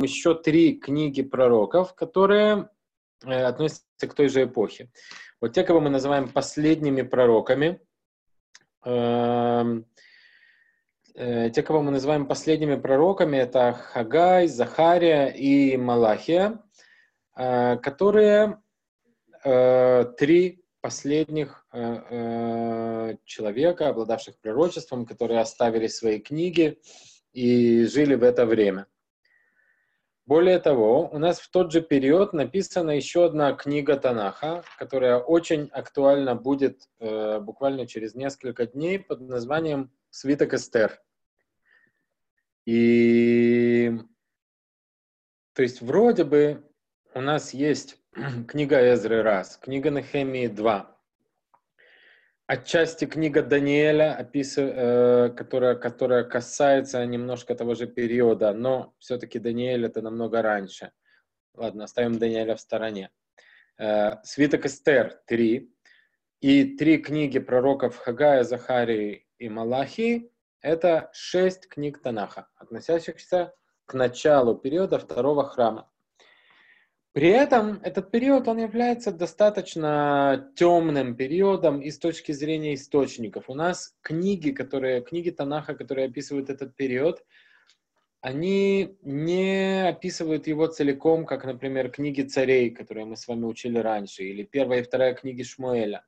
еще три книги пророков, которые э, относятся к той же эпохе. Вот те, кого мы называем последними пророками, эм, э, те, кого мы называем последними пророками, это Хагай, Захария и Малахия, э, которые три последних человека, обладавших пророчеством, которые оставили свои книги и жили в это время. Более того, у нас в тот же период написана еще одна книга Танаха, которая очень актуальна будет э, буквально через несколько дней под названием «Свиток Эстер». И то есть вроде бы у нас есть книга Эзры раз, книга Нехемии два, отчасти книга Даниэля, э, которая, которая касается немножко того же периода, но все-таки Даниэль это намного раньше. Ладно, оставим Даниэля в стороне. Э, Свиток Эстер 3 и три книги пророков Хагая, Захарии и Малахии – это шесть книг Танаха, относящихся к началу периода второго храма. При этом этот период, он является достаточно темным периодом и с точки зрения источников. У нас книги, которые, книги Танаха, которые описывают этот период, они не описывают его целиком, как, например, книги царей, которые мы с вами учили раньше, или первая и вторая книги Шмуэля.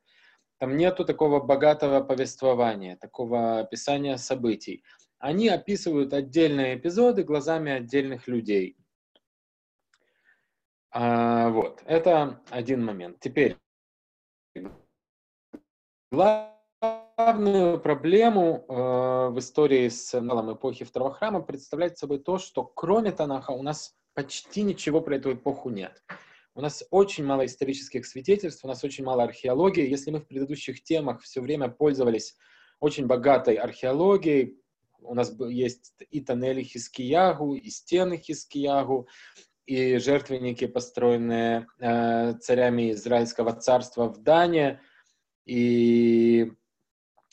Там нету такого богатого повествования, такого описания событий. Они описывают отдельные эпизоды глазами отдельных людей – а, вот, это один момент. Теперь, главную проблему э, в истории с началом эпохи Второго храма представляет собой то, что кроме Танаха у нас почти ничего про эту эпоху нет. У нас очень мало исторических свидетельств, у нас очень мало археологии. Если мы в предыдущих темах все время пользовались очень богатой археологией, у нас есть и тоннели Хискиягу, и стены Хискиягу, и жертвенники, построенные э, царями Израильского царства в Дане, и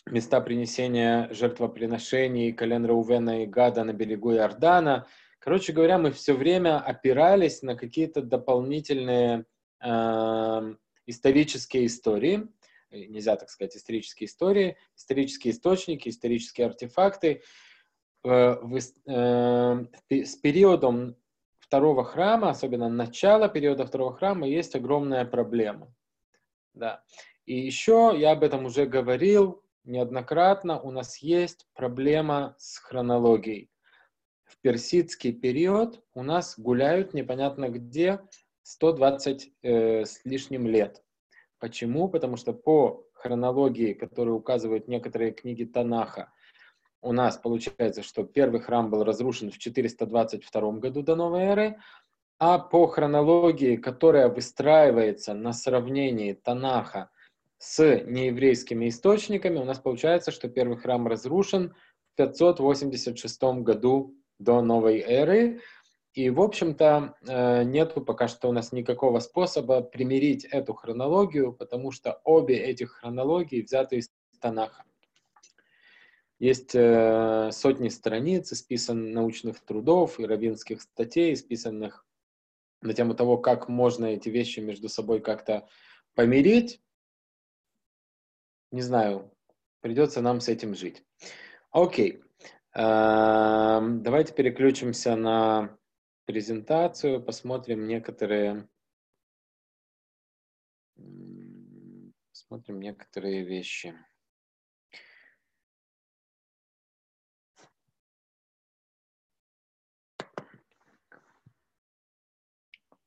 места принесения жертвоприношений колен Раувена и Гада на берегу Иордана. Короче говоря, мы все время опирались на какие-то дополнительные э, исторические истории, нельзя так сказать, исторические истории, исторические источники, исторические артефакты. Э, э, с периодом второго храма, особенно начала периода второго храма, есть огромная проблема. Да. И еще, я об этом уже говорил неоднократно, у нас есть проблема с хронологией. В персидский период у нас гуляют непонятно где 120 э, с лишним лет. Почему? Потому что по хронологии, которую указывают некоторые книги Танаха, у нас получается, что первый храм был разрушен в 422 году до новой эры, а по хронологии, которая выстраивается на сравнении Танаха с нееврейскими источниками, у нас получается, что первый храм разрушен в 586 году до новой эры. И, в общем-то, э, нету пока что у нас никакого способа примирить эту хронологию, потому что обе этих хронологии взяты из Танаха. Есть э, сотни страниц, исписан научных трудов и равинских статей, исписанных на тему того, как можно эти вещи между собой как-то помирить. Не знаю, придется нам с этим жить. Окей. Э, давайте переключимся на презентацию, посмотрим некоторые посмотрим некоторые вещи.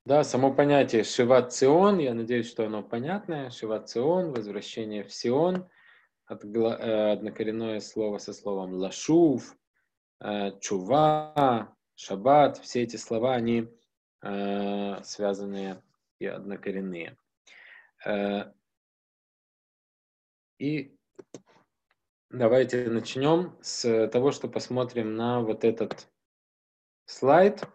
Да, само понятие Шивацион, я надеюсь, что оно понятное. Шивацион, возвращение в Сион, э, однокоренное слово со словом лашув, э, чува, шаббат, все эти слова, они э, связанные и однокоренные. И давайте начнем с того, что посмотрим на вот этот слайд.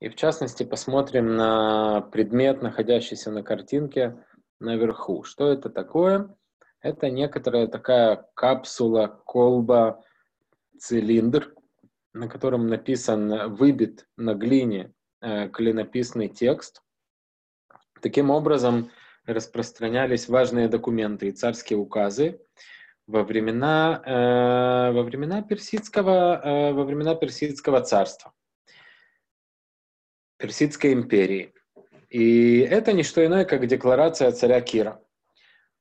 И в частности посмотрим на предмет, находящийся на картинке наверху. Что это такое? Это некоторая такая капсула, колба, цилиндр, на котором написан, выбит на глине э, клинописный текст. Таким образом распространялись важные документы и царские указы во времена, э, во времена, персидского, э, во времена персидского царства, Персидской империи. И это не что иное, как декларация царя Кира.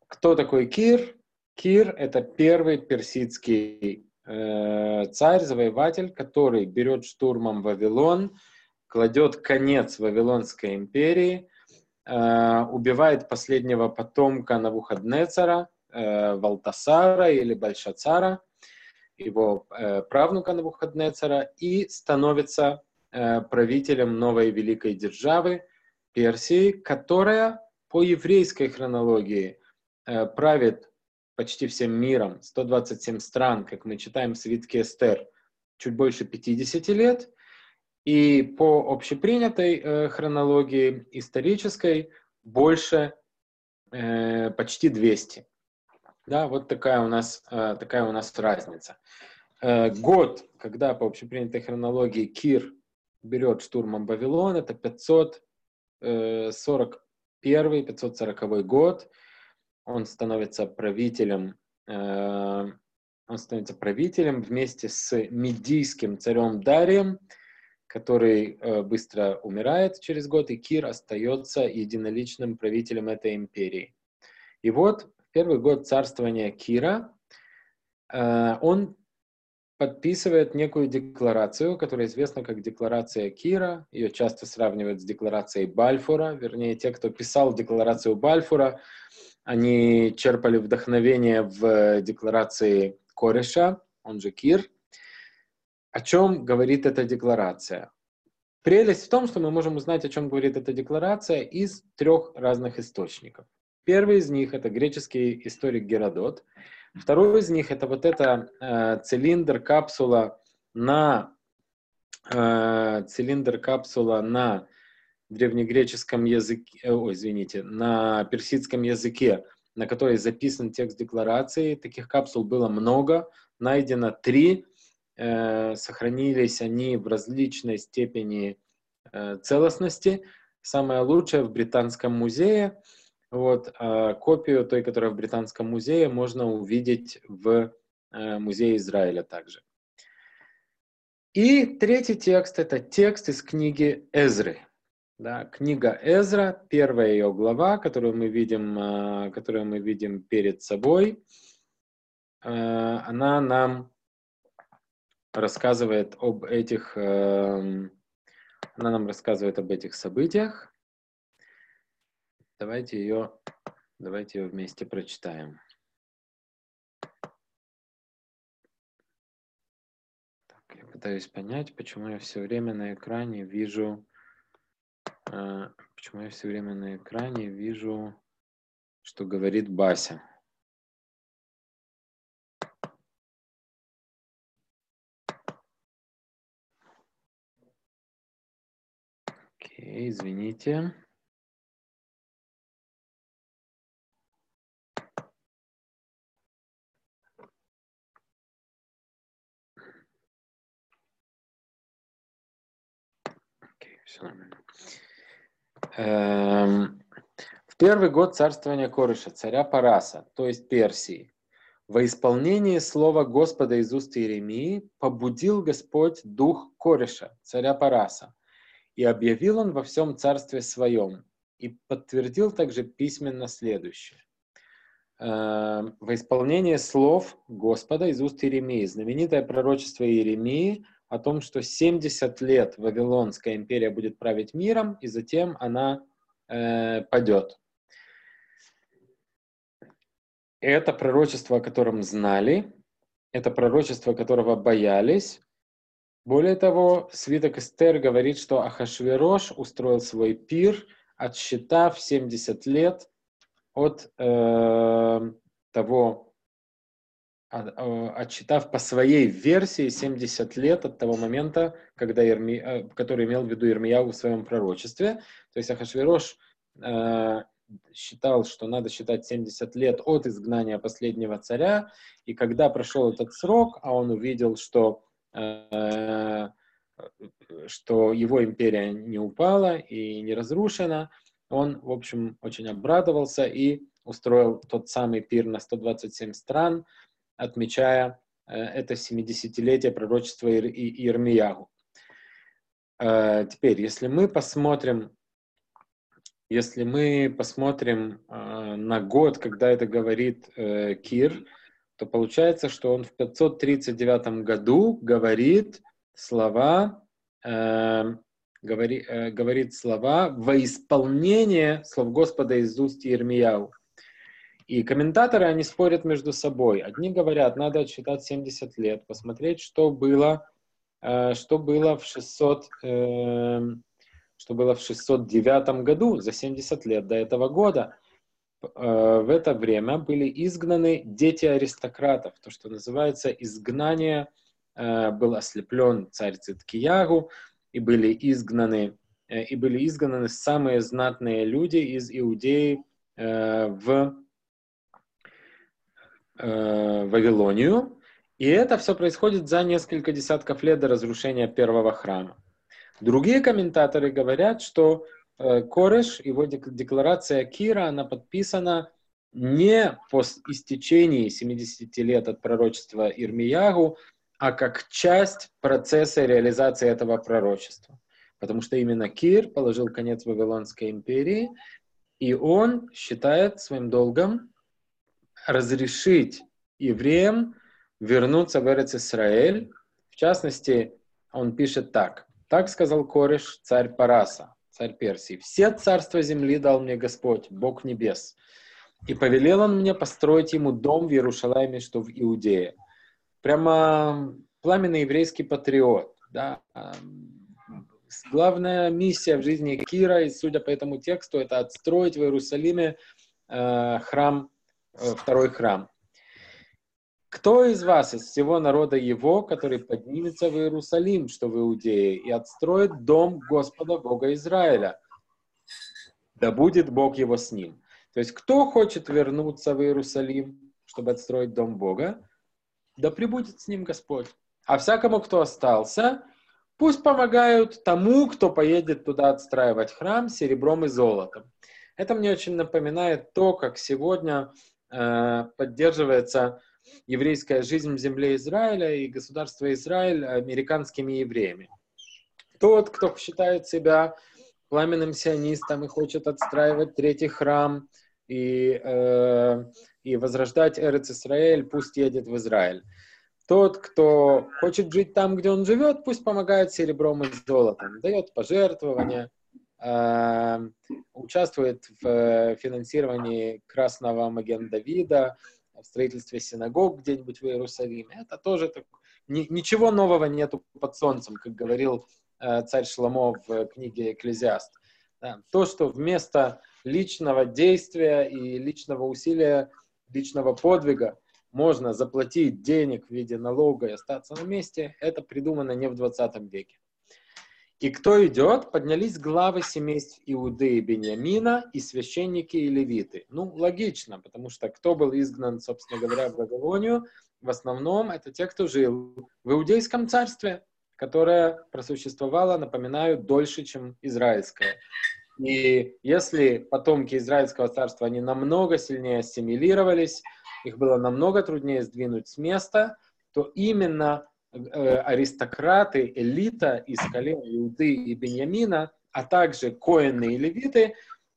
Кто такой Кир? Кир – это первый персидский э, царь, завоеватель, который берет штурмом Вавилон, кладет конец Вавилонской империи, э, убивает последнего потомка Навуходнецара, э, Валтасара или Большацара, его э, правнука Навуходнецара, и становится правителем новой великой державы Персии, которая по еврейской хронологии э, правит почти всем миром, 127 стран, как мы читаем в свитке Эстер, чуть больше 50 лет, и по общепринятой э, хронологии исторической больше э, почти 200. Да, вот такая у нас, э, такая у нас разница. Э, год, когда по общепринятой хронологии Кир берет штурмом Вавилон, это 541 540 э, год, он становится правителем, э, он становится правителем вместе с медийским царем Дарием, который э, быстро умирает через год, и Кир остается единоличным правителем этой империи. И вот в первый год царствования Кира он подписывает некую декларацию, которая известна как декларация Кира. Ее часто сравнивают с декларацией Бальфура. Вернее, те, кто писал декларацию Бальфура, они черпали вдохновение в декларации Кореша, он же Кир. О чем говорит эта декларация? Прелесть в том, что мы можем узнать, о чем говорит эта декларация из трех разных источников. Первый из них это греческий историк Геродот. Второй из них это вот эта э, цилиндр капсула на э, цилиндр капсула на древнегреческом языке, э, ой, извините, на персидском языке, на которой записан текст декларации. Таких капсул было много, найдено три, э, сохранились они в различной степени э, целостности. Самая лучшая в Британском музее. Вот, а копию той, которая в Британском музее, можно увидеть в э, музее Израиля также. И третий текст – это текст из книги Эзры. Да, книга Эзра, первая ее глава, которую мы видим, а, которую мы видим перед собой, а, она нам рассказывает об этих, эм, она нам рассказывает об этих событиях. Давайте ее, давайте ее вместе прочитаем. Так, я пытаюсь понять, почему я все время на экране вижу а, почему я все время на экране вижу, что говорит Бася? Окей, извините. Все нормально. Эм, в первый год царствования Корыша, царя Параса, то есть Персии, во исполнении слова Господа из уст Иеремии побудил Господь дух Кореша, царя Параса, и объявил он во всем царстве своем, и подтвердил также письменно следующее. Эм, во исполнении слов Господа из уст Иеремии, знаменитое пророчество Иеремии – о том, что 70 лет Вавилонская империя будет править миром, и затем она э, падет. Это пророчество, о котором знали, это пророчество, которого боялись. Более того, свиток Эстер говорит, что Ахашверош устроил свой пир, отсчитав 70 лет от э, того отчитав по своей версии 70 лет от того момента, когда Ирми, э, который имел в виду Ирмияу в своем пророчестве. То есть Ахашвирош э, считал, что надо считать 70 лет от изгнания последнего царя, и когда прошел этот срок, а он увидел, что э, что его империя не упала и не разрушена, он, в общем, очень обрадовался и устроил тот самый пир на 127 стран, отмечая э, это 70-летие пророчества Ир- Ирмиягу. Э, теперь, если мы посмотрим, если мы посмотрим э, на год, когда это говорит Кир, то получается, что он в 539 году говорит слова, говори, говорит слова во исполнение слов Господа из уст Ирмияу. И комментаторы, они спорят между собой. Одни говорят, надо отсчитать 70 лет, посмотреть, что было, э, что было в 600, э, что было в 609 году, за 70 лет до этого года. Э, в это время были изгнаны дети аристократов, то, что называется изгнание. Был ослеплен царь Циткиягу, и были изгнаны, и были изгнаны самые знатные люди из Иудеи в э, Вавилонию, и это все происходит за несколько десятков лет до разрушения первого храма. Другие комментаторы говорят, что э, Кореш, его декларация Кира, она подписана не по истечении 70 лет от пророчества Ирмиягу, а как часть процесса реализации этого пророчества. Потому что именно Кир положил конец Вавилонской империи, и он считает своим долгом разрешить евреям вернуться в Исраэль. В частности, он пишет так. Так сказал Кореш, царь Параса, царь Персии. Все царства земли дал мне Господь, Бог небес. И повелел он мне построить ему дом в Иерушалайме, что в Иудее. Прямо пламенный еврейский патриот. Да? Главная миссия в жизни Кира, и судя по этому тексту, это отстроить в Иерусалиме э, храм второй храм. Кто из вас, из всего народа его, который поднимется в Иерусалим, что в Иудее, и отстроит дом Господа Бога Израиля? Да будет Бог его с ним. То есть, кто хочет вернуться в Иерусалим, чтобы отстроить дом Бога, да прибудет с ним Господь. А всякому, кто остался, пусть помогают тому, кто поедет туда отстраивать храм серебром и золотом. Это мне очень напоминает то, как сегодня Э, поддерживается еврейская жизнь в земле Израиля и государство Израиль американскими евреями. Тот, кто считает себя пламенным сионистом и хочет отстраивать третий храм и, э, и возрождать Эрец Израиль, пусть едет в Израиль. Тот, кто хочет жить там, где он живет, пусть помогает серебром и золотом, дает пожертвования, участвует в э, финансировании Красного Маген Давида, в строительстве синагог где-нибудь в Иерусалиме. Это тоже так, ни, ничего нового нету под солнцем, как говорил э, царь Шламо в книге «Экклезиаст». Да, то, что вместо личного действия и личного усилия, личного подвига можно заплатить денег в виде налога и остаться на месте, это придумано не в 20 веке. И кто идет? Поднялись главы семейств Иуды и Бениамина и священники и левиты. Ну, логично, потому что кто был изгнан, собственно говоря, в Вавилонию, в основном это те, кто жил в Иудейском царстве, которое просуществовало, напоминаю, дольше, чем израильское. И если потомки Израильского царства, они намного сильнее ассимилировались, их было намного труднее сдвинуть с места, то именно аристократы, элита из колен Иуды и Беньямина, а также коины и левиты,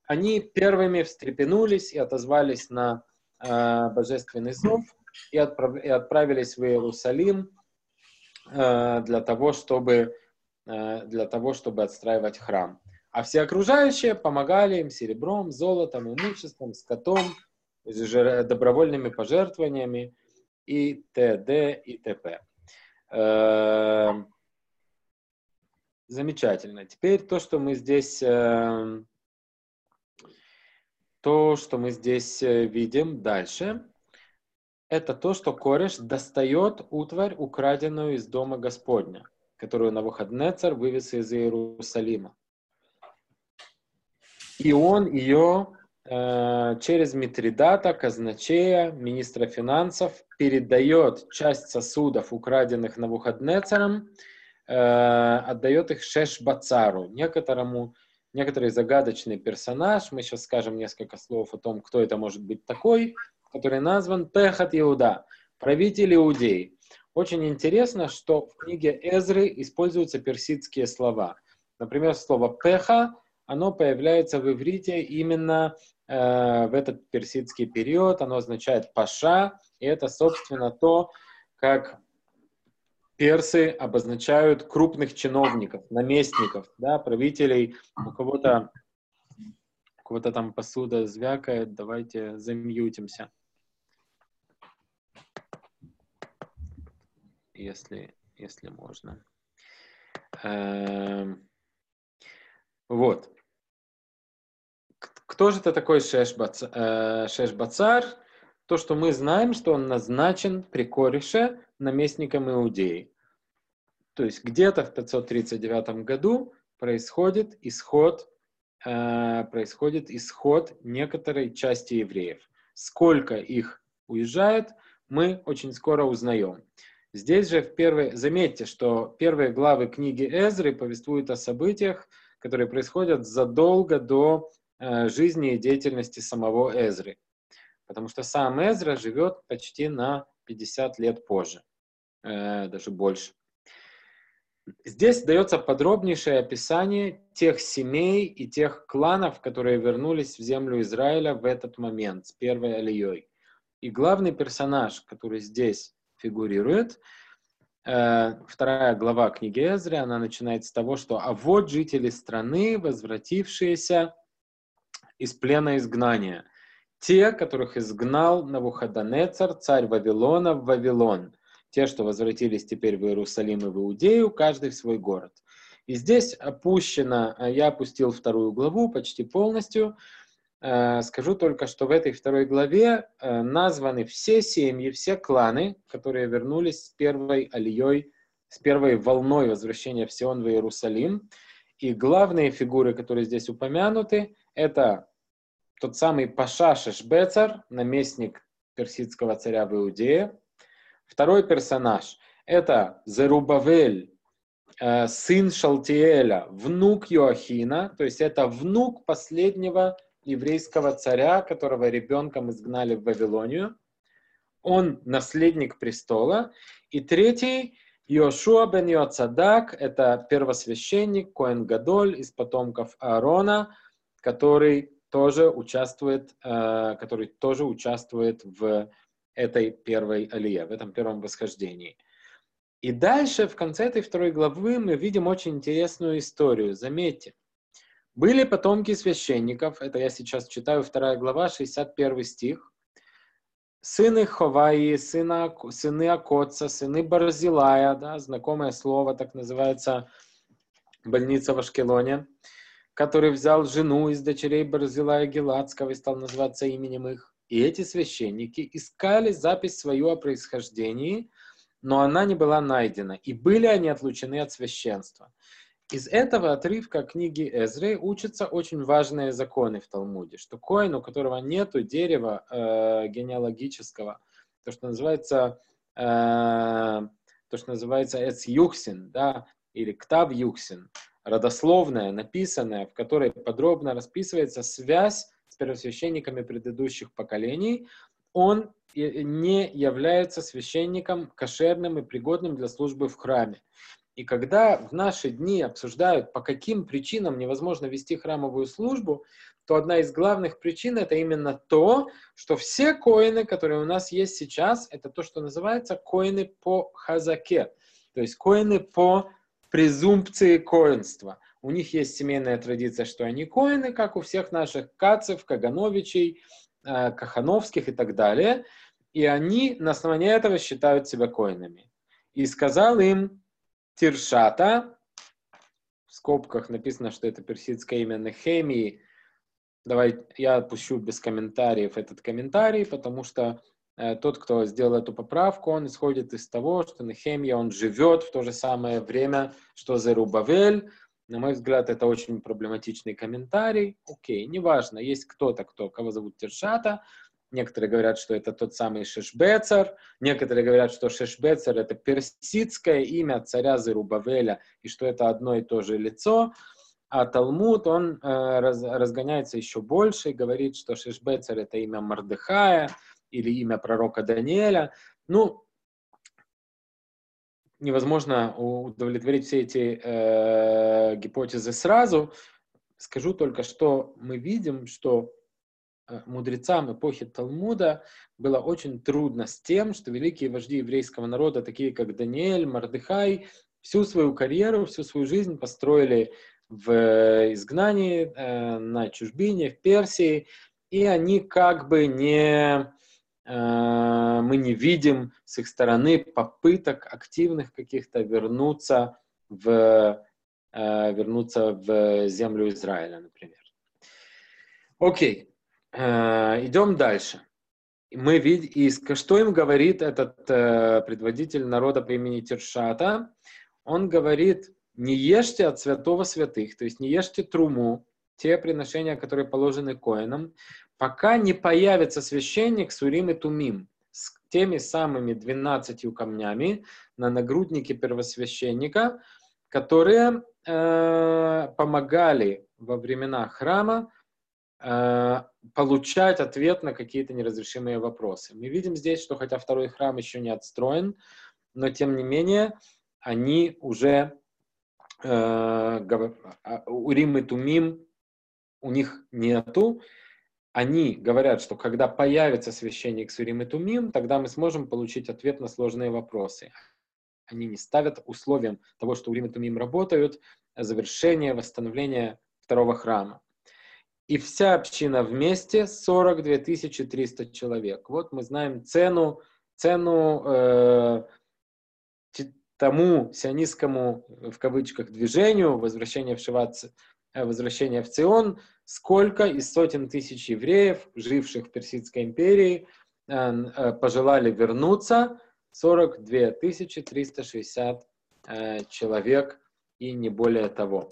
они первыми встрепенулись и отозвались на э, божественный зов и, отправ, и отправились в Иерусалим э, для, того, чтобы, э, для того, чтобы отстраивать храм. А все окружающие помогали им серебром, золотом, имуществом, скотом, добровольными пожертвованиями и т.д. и т.п. Эм, замечательно. Теперь то, что мы здесь, эм, то, что мы здесь э, видим дальше, это то, что Кореш достает утварь, украденную из дома Господня, которую Навуходнецар вывез из Иерусалима. И он ее через Митридата, казначея, министра финансов, передает часть сосудов, украденных на Навуходнецером, э, отдает их Шешбацару, некоторому, некоторый загадочный персонаж. Мы сейчас скажем несколько слов о том, кто это может быть такой, который назван Пехат Иуда, правитель Иудеи. Очень интересно, что в книге Эзры используются персидские слова. Например, слово «пеха» оно появляется в иврите именно э, в этот персидский период. Оно означает «паша», и это, собственно, то, как персы обозначают крупных чиновников, наместников, да, правителей. У кого-то у кого-то там посуда звякает, давайте замьютимся. Если, если можно. Эм, вот. Кто же это такой Шешбацар? Э? То, что мы знаем, что он назначен при Корише наместником Иудеи. То есть где-то в 539 году происходит исход, э, происходит исход некоторой части евреев. Сколько их уезжает, мы очень скоро узнаем. Здесь же в первой, заметьте, что первые главы книги Эзры повествуют о событиях, которые происходят задолго до жизни и деятельности самого Эзры. Потому что сам Эзра живет почти на 50 лет позже, э, даже больше. Здесь дается подробнейшее описание тех семей и тех кланов, которые вернулись в землю Израиля в этот момент, с первой алией. И главный персонаж, который здесь фигурирует, э, вторая глава книги Эзры, она начинается с того, что «А вот жители страны, возвратившиеся из плена изгнания. Те, которых изгнал Навуходонецар, царь Вавилона, в Вавилон. Те, что возвратились теперь в Иерусалим и в Иудею, каждый в свой город. И здесь опущено, а я опустил вторую главу почти полностью. Э, скажу только, что в этой второй главе э, названы все семьи, все кланы, которые вернулись с первой алией, с первой волной возвращения в Сион в Иерусалим. И главные фигуры, которые здесь упомянуты, это тот самый Паша Шешбецар, наместник персидского царя в Иудее. Второй персонаж – это Зерубавель, э, сын Шалтиэля, внук Йоахина, то есть это внук последнего еврейского царя, которого ребенком изгнали в Вавилонию. Он наследник престола. И третий – Йошуа бен Йоцадак, это первосвященник, Коэн Гадоль из потомков Аарона, который тоже участвует, э, который тоже участвует в этой первой алие, в этом первом восхождении. И дальше, в конце этой второй главы, мы видим очень интересную историю. Заметьте, были потомки священников, это я сейчас читаю, вторая глава, 61 стих, сыны Ховаи, сына, сыны Акоца, сыны Барзилая, да, знакомое слово, так называется больница в Ашкелоне, который взял жену из дочерей Барзилая Геладского и стал называться именем их. И эти священники искали запись свою о происхождении, но она не была найдена, и были они отлучены от священства. Из этого отрывка книги Эзры учатся очень важные законы в Талмуде, что коин, у которого нет дерева э, генеалогического, то, что называется, э, то, что называется Эц Юхсин, да, или Ктав Юхсин, родословная, написанная, в которой подробно расписывается связь с первосвященниками предыдущих поколений, он не является священником кошерным и пригодным для службы в храме. И когда в наши дни обсуждают, по каким причинам невозможно вести храмовую службу, то одна из главных причин это именно то, что все коины, которые у нас есть сейчас, это то, что называется коины по хазаке, то есть коины по презумпции коинства. У них есть семейная традиция, что они коины, как у всех наших кацев, кагановичей, э, кахановских и так далее. И они на основании этого считают себя коинами. И сказал им Тиршата, в скобках написано, что это персидское имя Нехемии. Давай я отпущу без комментариев этот комментарий, потому что тот, кто сделал эту поправку, он исходит из того, что Нехемия, он живет в то же самое время, что Зерубавель, На мой взгляд, это очень проблематичный комментарий. Окей, неважно, есть кто-то, кто, кого зовут Тершата, Некоторые говорят, что это тот самый Шешбецер. Некоторые говорят, что Шешбецер — это персидское имя царя Зерубавеля, и что это одно и то же лицо. А Талмуд, он э, раз, разгоняется еще больше и говорит, что Шешбецер — это имя Мардыхая или имя пророка Даниэля. Ну, невозможно удовлетворить все эти э, гипотезы сразу. Скажу только, что мы видим, что Э, мудрецам эпохи Талмуда было очень трудно с тем, что великие вожди еврейского народа, такие как Даниэль, Мардыхай, всю свою карьеру, всю свою жизнь построили в изгнании, э, на чужбине, в Персии, и они как бы не, э, мы не видим с их стороны попыток активных каких-то вернуться в, вернуться в землю Израиля, например. Окей. Э, идем дальше. Мы видим, что им говорит этот э, предводитель народа по имени Тершата? Он говорит, не ешьте от святого святых, то есть не ешьте труму, те приношения, которые положены коинам, пока не появится священник Сурим и Тумим с теми самыми двенадцатью камнями на нагруднике первосвященника, которые э, помогали во времена храма Э, получать ответ на какие-то неразрешимые вопросы. Мы видим здесь, что хотя второй храм еще не отстроен, но тем не менее они уже э, а, Урим и Тумим у них нету. Они говорят, что когда появится священник с Урим и Тумим, тогда мы сможем получить ответ на сложные вопросы. Они не ставят условием того, что Урим и Тумим работают, завершение, восстановление второго храма и вся община вместе 42 300 человек. Вот мы знаем цену, цену э, тому сионистскому, в кавычках, движению, возвращение в Шиват, э, возвращение в Цион, сколько из сотен тысяч евреев, живших в Персидской империи, э, э, пожелали вернуться, 42 360 э, человек и не более того.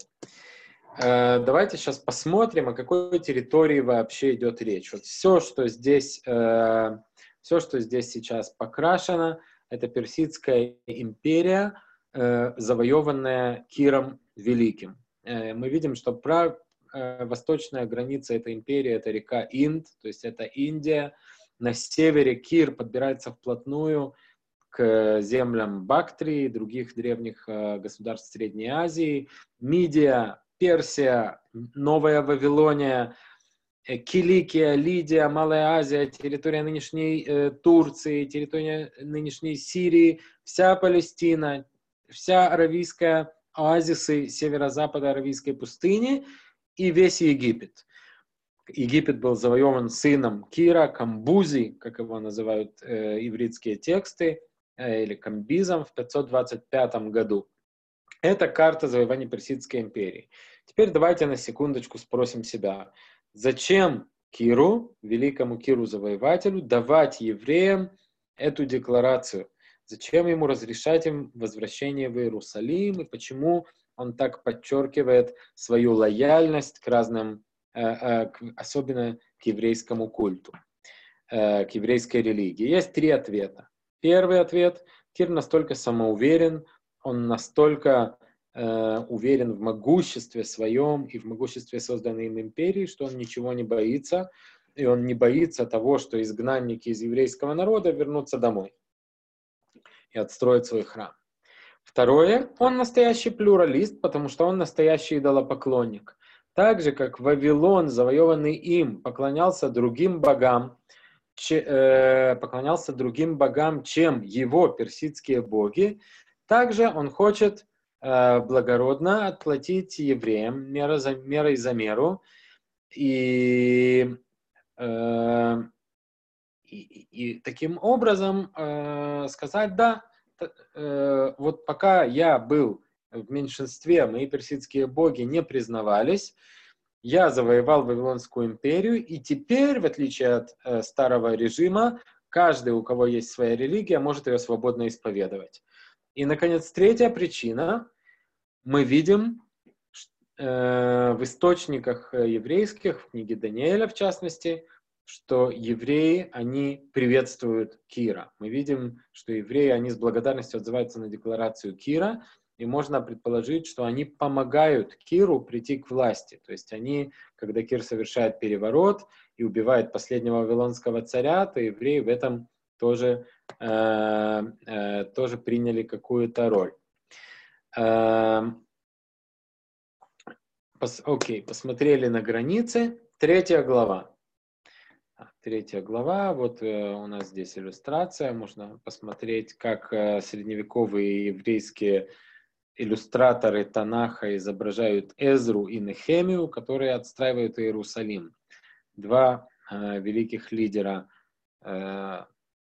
Давайте сейчас посмотрим, о какой территории вообще идет речь. Вот все, что здесь, все, что здесь сейчас покрашено, это Персидская империя, завоеванная Киром Великим. Мы видим, что про восточная граница этой империи это река Инд, то есть это Индия. На севере Кир подбирается вплотную к землям Бактрии других древних государств Средней Азии. Мидия Персия, Новая Вавилония, э, Киликия, Лидия, Малая Азия, территория нынешней э, Турции, территория нынешней Сирии, вся Палестина, вся аравийская оазисы северо-запада аравийской пустыни и весь Египет. Египет был завоеван сыном Кира, Камбузи, как его называют э, ивритские тексты, э, или Камбизом в 525 году. Это карта завоевания Персидской империи. Теперь давайте на секундочку спросим себя, зачем Киру, великому Киру-завоевателю, давать евреям эту декларацию? Зачем ему разрешать им возвращение в Иерусалим и почему он так подчеркивает свою лояльность к разным, э, э, особенно к еврейскому культу, э, к еврейской религии? Есть три ответа. Первый ответ – Кир настолько самоуверен, он настолько уверен в могуществе своем и в могуществе созданной им империи, что он ничего не боится, и он не боится того, что изгнанники из еврейского народа вернутся домой и отстроят свой храм. Второе, он настоящий плюралист, потому что он настоящий идолопоклонник. Так же, как Вавилон, завоеванный им, поклонялся другим богам, че, э, поклонялся другим богам, чем его персидские боги, также он хочет э, благородно отплатить евреям мера за, мерой за меру и, э, и, и таким образом э, сказать, да, э, вот пока я был в меньшинстве, мои персидские боги не признавались, я завоевал Вавилонскую империю, и теперь, в отличие от э, старого режима, каждый, у кого есть своя религия, может ее свободно исповедовать. И, наконец, третья причина. Мы видим, э, в источниках еврейских, в книге Даниэля в частности, что евреи, они приветствуют Кира. Мы видим, что евреи, они с благодарностью отзываются на декларацию Кира, и можно предположить, что они помогают Киру прийти к власти. То есть они, когда Кир совершает переворот и убивает последнего вавилонского царя, то евреи в этом тоже, э, э, тоже приняли какую-то роль. Э, пос, окей, посмотрели на границы. Третья глава. Третья глава, вот э, у нас здесь иллюстрация, можно посмотреть, как э, средневековые еврейские иллюстраторы Танаха изображают Эзру и Нехемию, которые отстраивают Иерусалим. Два э, великих лидера э,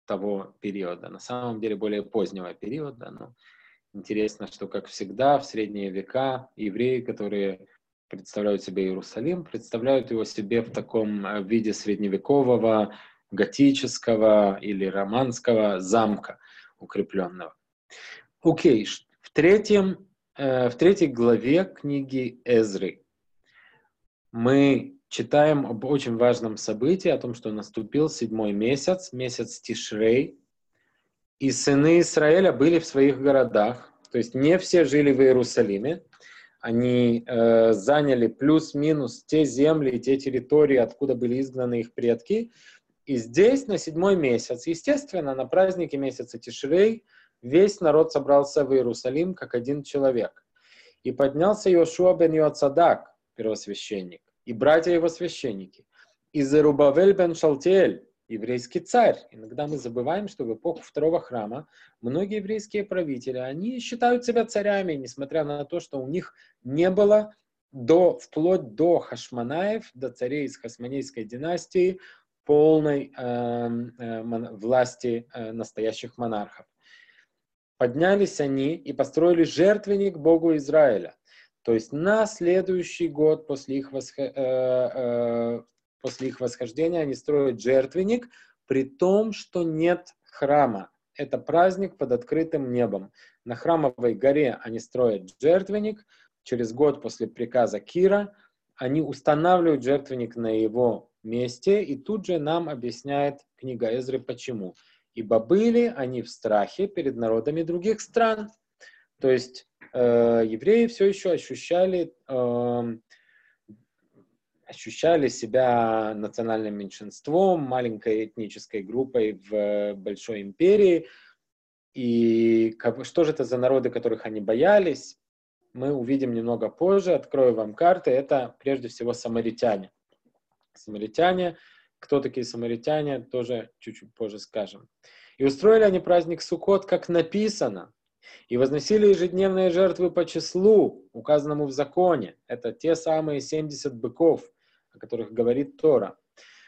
того периода, на самом деле более позднего периода, но интересно, что, как всегда, в средние века евреи, которые представляют себе Иерусалим, представляют его себе в таком э, виде средневекового, готического или романского замка укрепленного. Окей, в, третьем, э, в третьей главе книги Эзры мы читаем об очень важном событии, о том, что наступил седьмой месяц, месяц Тишрей, и сыны Израиля были в своих городах, то есть не все жили в Иерусалиме, они э, заняли плюс-минус те земли, те территории, откуда были изгнаны их предки. И здесь, на седьмой месяц, естественно, на празднике месяца Тишрей, весь народ собрался в Иерусалим как один человек. И поднялся Йошуа бен Йоцадак, первосвященник, и братья его священники, и Зерубавель бен Шалтиэль, еврейский царь. Иногда мы забываем, что в эпоху второго храма многие еврейские правители, они считают себя царями, несмотря на то, что у них не было до, вплоть до Хашманаев, до царей из Хасманейской династии, полной э, э, власти э, настоящих монархов. Поднялись они и построили жертвенник Богу Израиля. То есть на следующий год после их восх... э, э, после их восхождения они строят жертвенник, при том, что нет храма. Это праздник под открытым небом. На храмовой горе они строят жертвенник. Через год после приказа Кира они устанавливают жертвенник на его месте, и тут же нам объясняет книга Эзры почему. Ибо были они в страхе перед народами других стран. То есть э, евреи все еще ощущали э, ощущали себя национальным меньшинством, маленькой этнической группой в большой империи. И что же это за народы, которых они боялись, мы увидим немного позже. Открою вам карты. Это прежде всего самаритяне. Самаритяне. Кто такие самаритяне, тоже чуть-чуть позже скажем. И устроили они праздник Суккот, как написано. И возносили ежедневные жертвы по числу, указанному в законе. Это те самые 70 быков – о которых говорит Тора.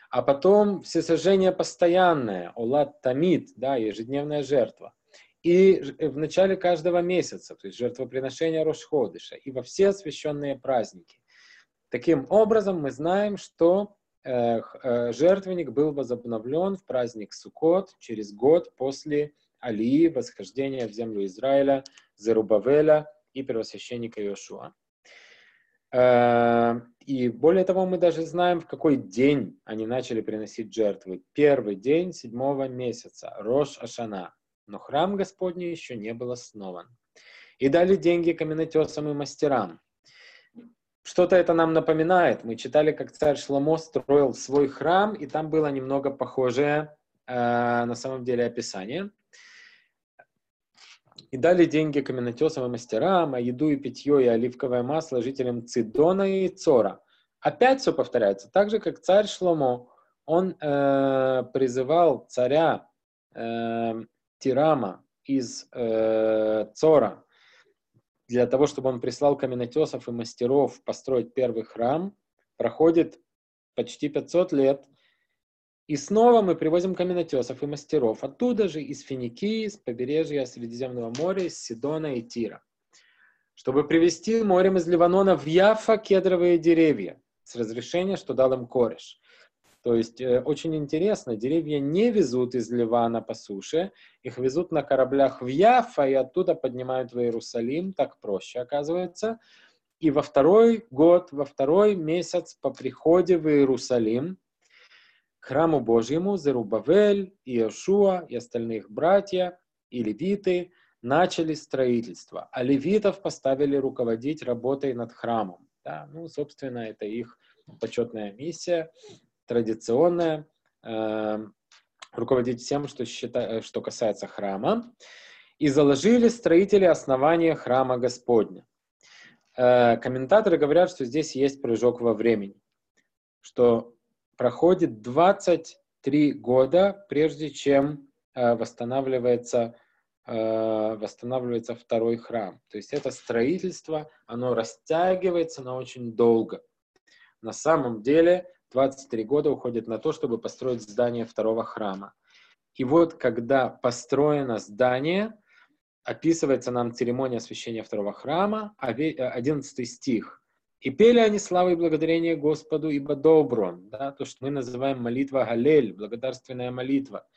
А потом всесожжение постоянное, олад тамид, да, ежедневная жертва. И в начале каждого месяца, то есть жертвоприношение Рошходыша, и во все освященные праздники. Таким образом, мы знаем, что э, э, жертвенник был возобновлен в праздник Суккот через год после Алии, восхождения в землю Израиля, Зерубавеля и первосвященника Иошуа. И более того, мы даже знаем, в какой день они начали приносить жертвы. Первый день седьмого месяца, Рош Ашана. Но храм Господний еще не был основан. И дали деньги каменотесам и мастерам. Что-то это нам напоминает. Мы читали, как царь Шломо строил свой храм, и там было немного похожее э, на самом деле описание и дали деньги каменотесам и мастерам, а еду и питье и оливковое масло жителям Цидона и Цора. Опять все повторяется, так же, как царь Шломо, он э, призывал царя э, Тирама из э, Цора для того, чтобы он прислал каменотесов и мастеров построить первый храм. Проходит почти 500 лет – и снова мы привозим каменотесов и мастеров. Оттуда же из Финикии, с побережья Средиземного моря, из Сидона и Тира. Чтобы привезти морем из Ливанона в Яфа кедровые деревья с разрешения, что дал им кореш. То есть э, очень интересно, деревья не везут из Ливана по суше, их везут на кораблях в Яфа и оттуда поднимают в Иерусалим, так проще оказывается. И во второй год, во второй месяц по приходе в Иерусалим, храму Божьему, Зерубавель, Иошуа и остальных братья и левиты начали строительство, а левитов поставили руководить работой над храмом. Да? Ну, собственно, это их почетная миссия, традиционная, э, руководить всем, что, счита, что касается храма. И заложили строители основания храма Господня. Э, комментаторы говорят, что здесь есть прыжок во времени, что проходит 23 года, прежде чем э, восстанавливается, э, восстанавливается второй храм. То есть это строительство, оно растягивается на очень долго. На самом деле 23 года уходит на то, чтобы построить здание второго храма. И вот когда построено здание, описывается нам церемония освящения второго храма, 11 стих. «И пели они славы и благодарение Господу, ибо добр Он». Да, то, что мы называем молитва Галель, благодарственная молитва.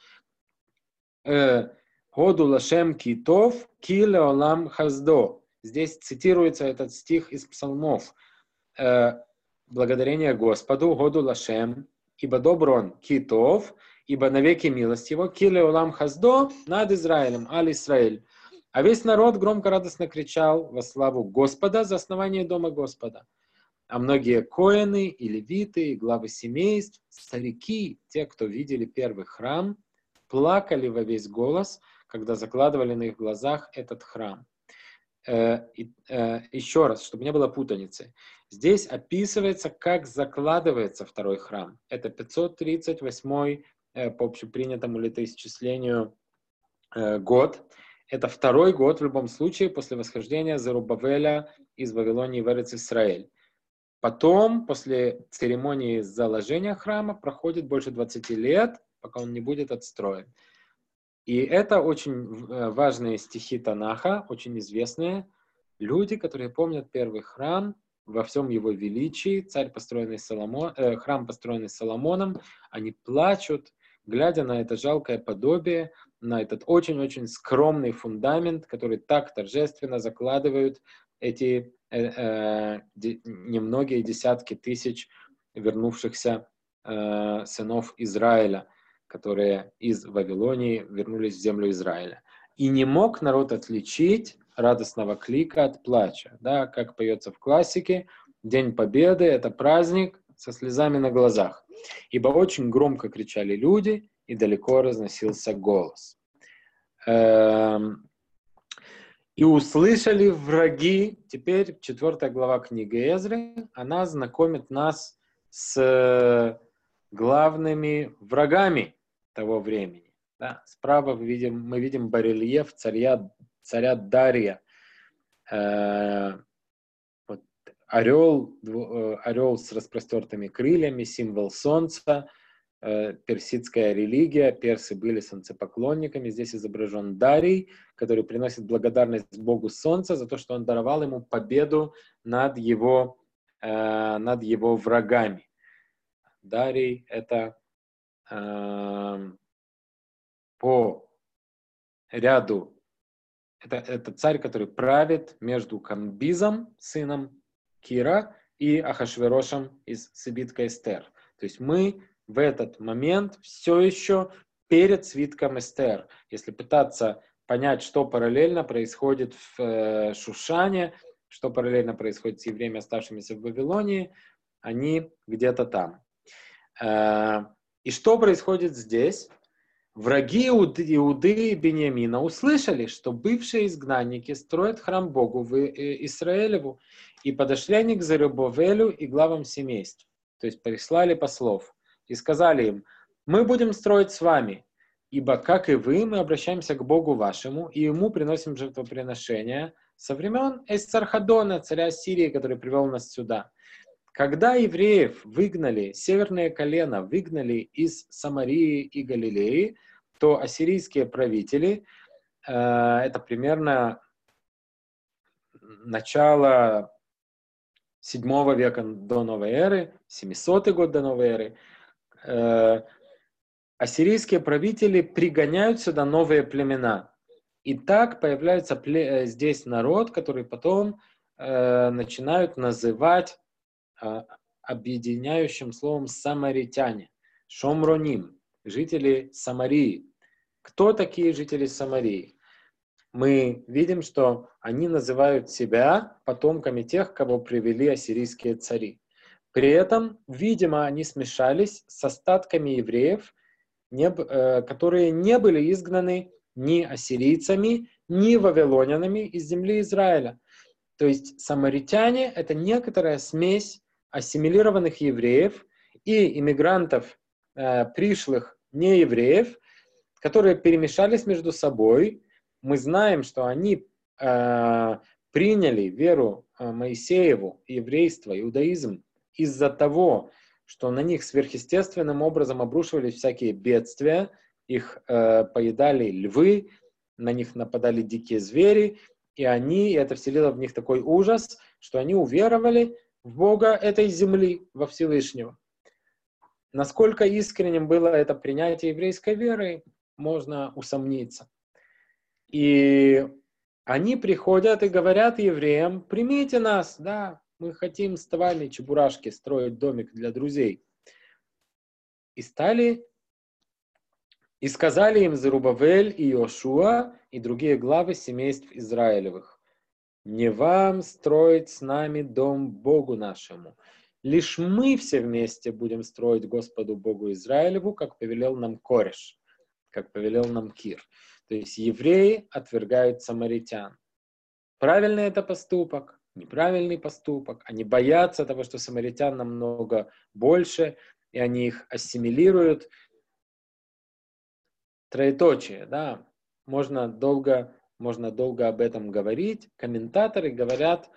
Э, «Году лашем китов, киле олам хаздо». Здесь цитируется этот стих из псалмов. Э, «Благодарение Господу, году лашем, ибо добр Он китов, ибо навеки милость Его, киле олам хаздо над Израилем, аль Израиль». А весь народ громко радостно кричал во славу Господа за основание дома Господа. А многие коины и левиты, и главы семейств, старики, те, кто видели первый храм, плакали во весь голос, когда закладывали на их глазах этот храм. Э, э, еще раз, чтобы не было путаницы. Здесь описывается, как закладывается второй храм. Это 538 э, по общепринятому летоисчислению год. Это второй год в любом случае после восхождения Зарубавеля из Вавилонии в Эрец Исраэль. Потом, после церемонии заложения храма, проходит больше 20 лет, пока он не будет отстроен. И это очень э, важные стихи Танаха, очень известные. Люди, которые помнят первый храм во всем его величии, царь, построенный Соломон, э, храм, построенный Соломоном, они плачут, глядя на это жалкое подобие, на этот очень-очень скромный фундамент, который так торжественно закладывают эти э, э, немногие десятки тысяч вернувшихся э, сынов Израиля, которые из Вавилонии вернулись в землю Израиля. И не мог народ отличить радостного клика от плача. Да, как поется в классике, День Победы — это праздник со слезами на глазах. Ибо очень громко кричали люди, и далеко разносился голос. Эм, и услышали враги, теперь четвертая глава книги Эзры, она знакомит нас с главными врагами того времени. Да? Справа мы видим, мы видим барельеф царя, царя Дария. Орел, э, орел с распростертыми крыльями, символ солнца – Э, персидская религия, персы были солнцепоклонниками. Здесь изображен Дарий, который приносит благодарность Богу Солнца за то, что он даровал ему победу над его, э, над его врагами. Дарий — это по ряду, это, это царь, который правит между Камбизом, сыном Кира, и Ахашверошем из Сибитка Эстер. То есть мы в этот момент все еще перед свитком Эстер. Если пытаться понять, что параллельно происходит в э, Шушане, что параллельно происходит с евреями, оставшимися в Вавилонии, они где-то там. Э, и что происходит здесь? Враги Иуды, и Бениамина услышали, что бывшие изгнанники строят храм Богу в э, Израилеву, и подошли они к Зарубовелю и главам семейств. То есть прислали послов и сказали им, мы будем строить с вами, ибо, как и вы, мы обращаемся к Богу вашему, и ему приносим жертвоприношения со времен Эсцархадона, царя Сирии, который привел нас сюда. Когда евреев выгнали, северное колено выгнали из Самарии и Галилеи, то ассирийские правители, э, это примерно начало 7 века до новой эры, 700 год до новой эры, э, ассирийские правители пригоняют сюда новые племена. И так появляется э, здесь народ, который потом начинают называть объединяющим словом самаритяне, шомроним, жители Самарии. Кто такие жители Самарии? Мы видим, что они называют себя потомками тех, кого привели ассирийские цари. При этом, видимо, они смешались с остатками евреев, э, которые не были изгнаны ни ассирийцами, ни вавилонянами из земли Израиля. То есть самаритяне — это некоторая смесь ассимилированных евреев и иммигрантов, э, пришлых неевреев, которые перемешались между собой. Мы знаем, что они э, приняли веру э, Моисееву, еврейство, иудаизм из-за того, что на них сверхъестественным образом обрушивались всякие бедствия, их э, поедали львы, на них нападали дикие звери, и они, и это вселило в них такой ужас, что они уверовали в Бога этой земли, во Всевышнего. Насколько искренним было это принятие еврейской веры, можно усомниться. И они приходят и говорят евреям, примите нас, да, мы хотим с вами, чебурашки, строить домик для друзей. И стали, и сказали им Зарубавель и Иошуа и другие главы семейств Израилевых, не вам строить с нами дом Богу нашему, лишь мы все вместе будем строить Господу Богу Израилеву, как повелел нам Кореш, как повелел нам Кир. То есть евреи отвергают самаритян. Правильный это поступок? неправильный поступок, они боятся того, что самаритян намного больше, и они их ассимилируют. Троеточие, да, можно долго, можно долго об этом говорить. Комментаторы говорят,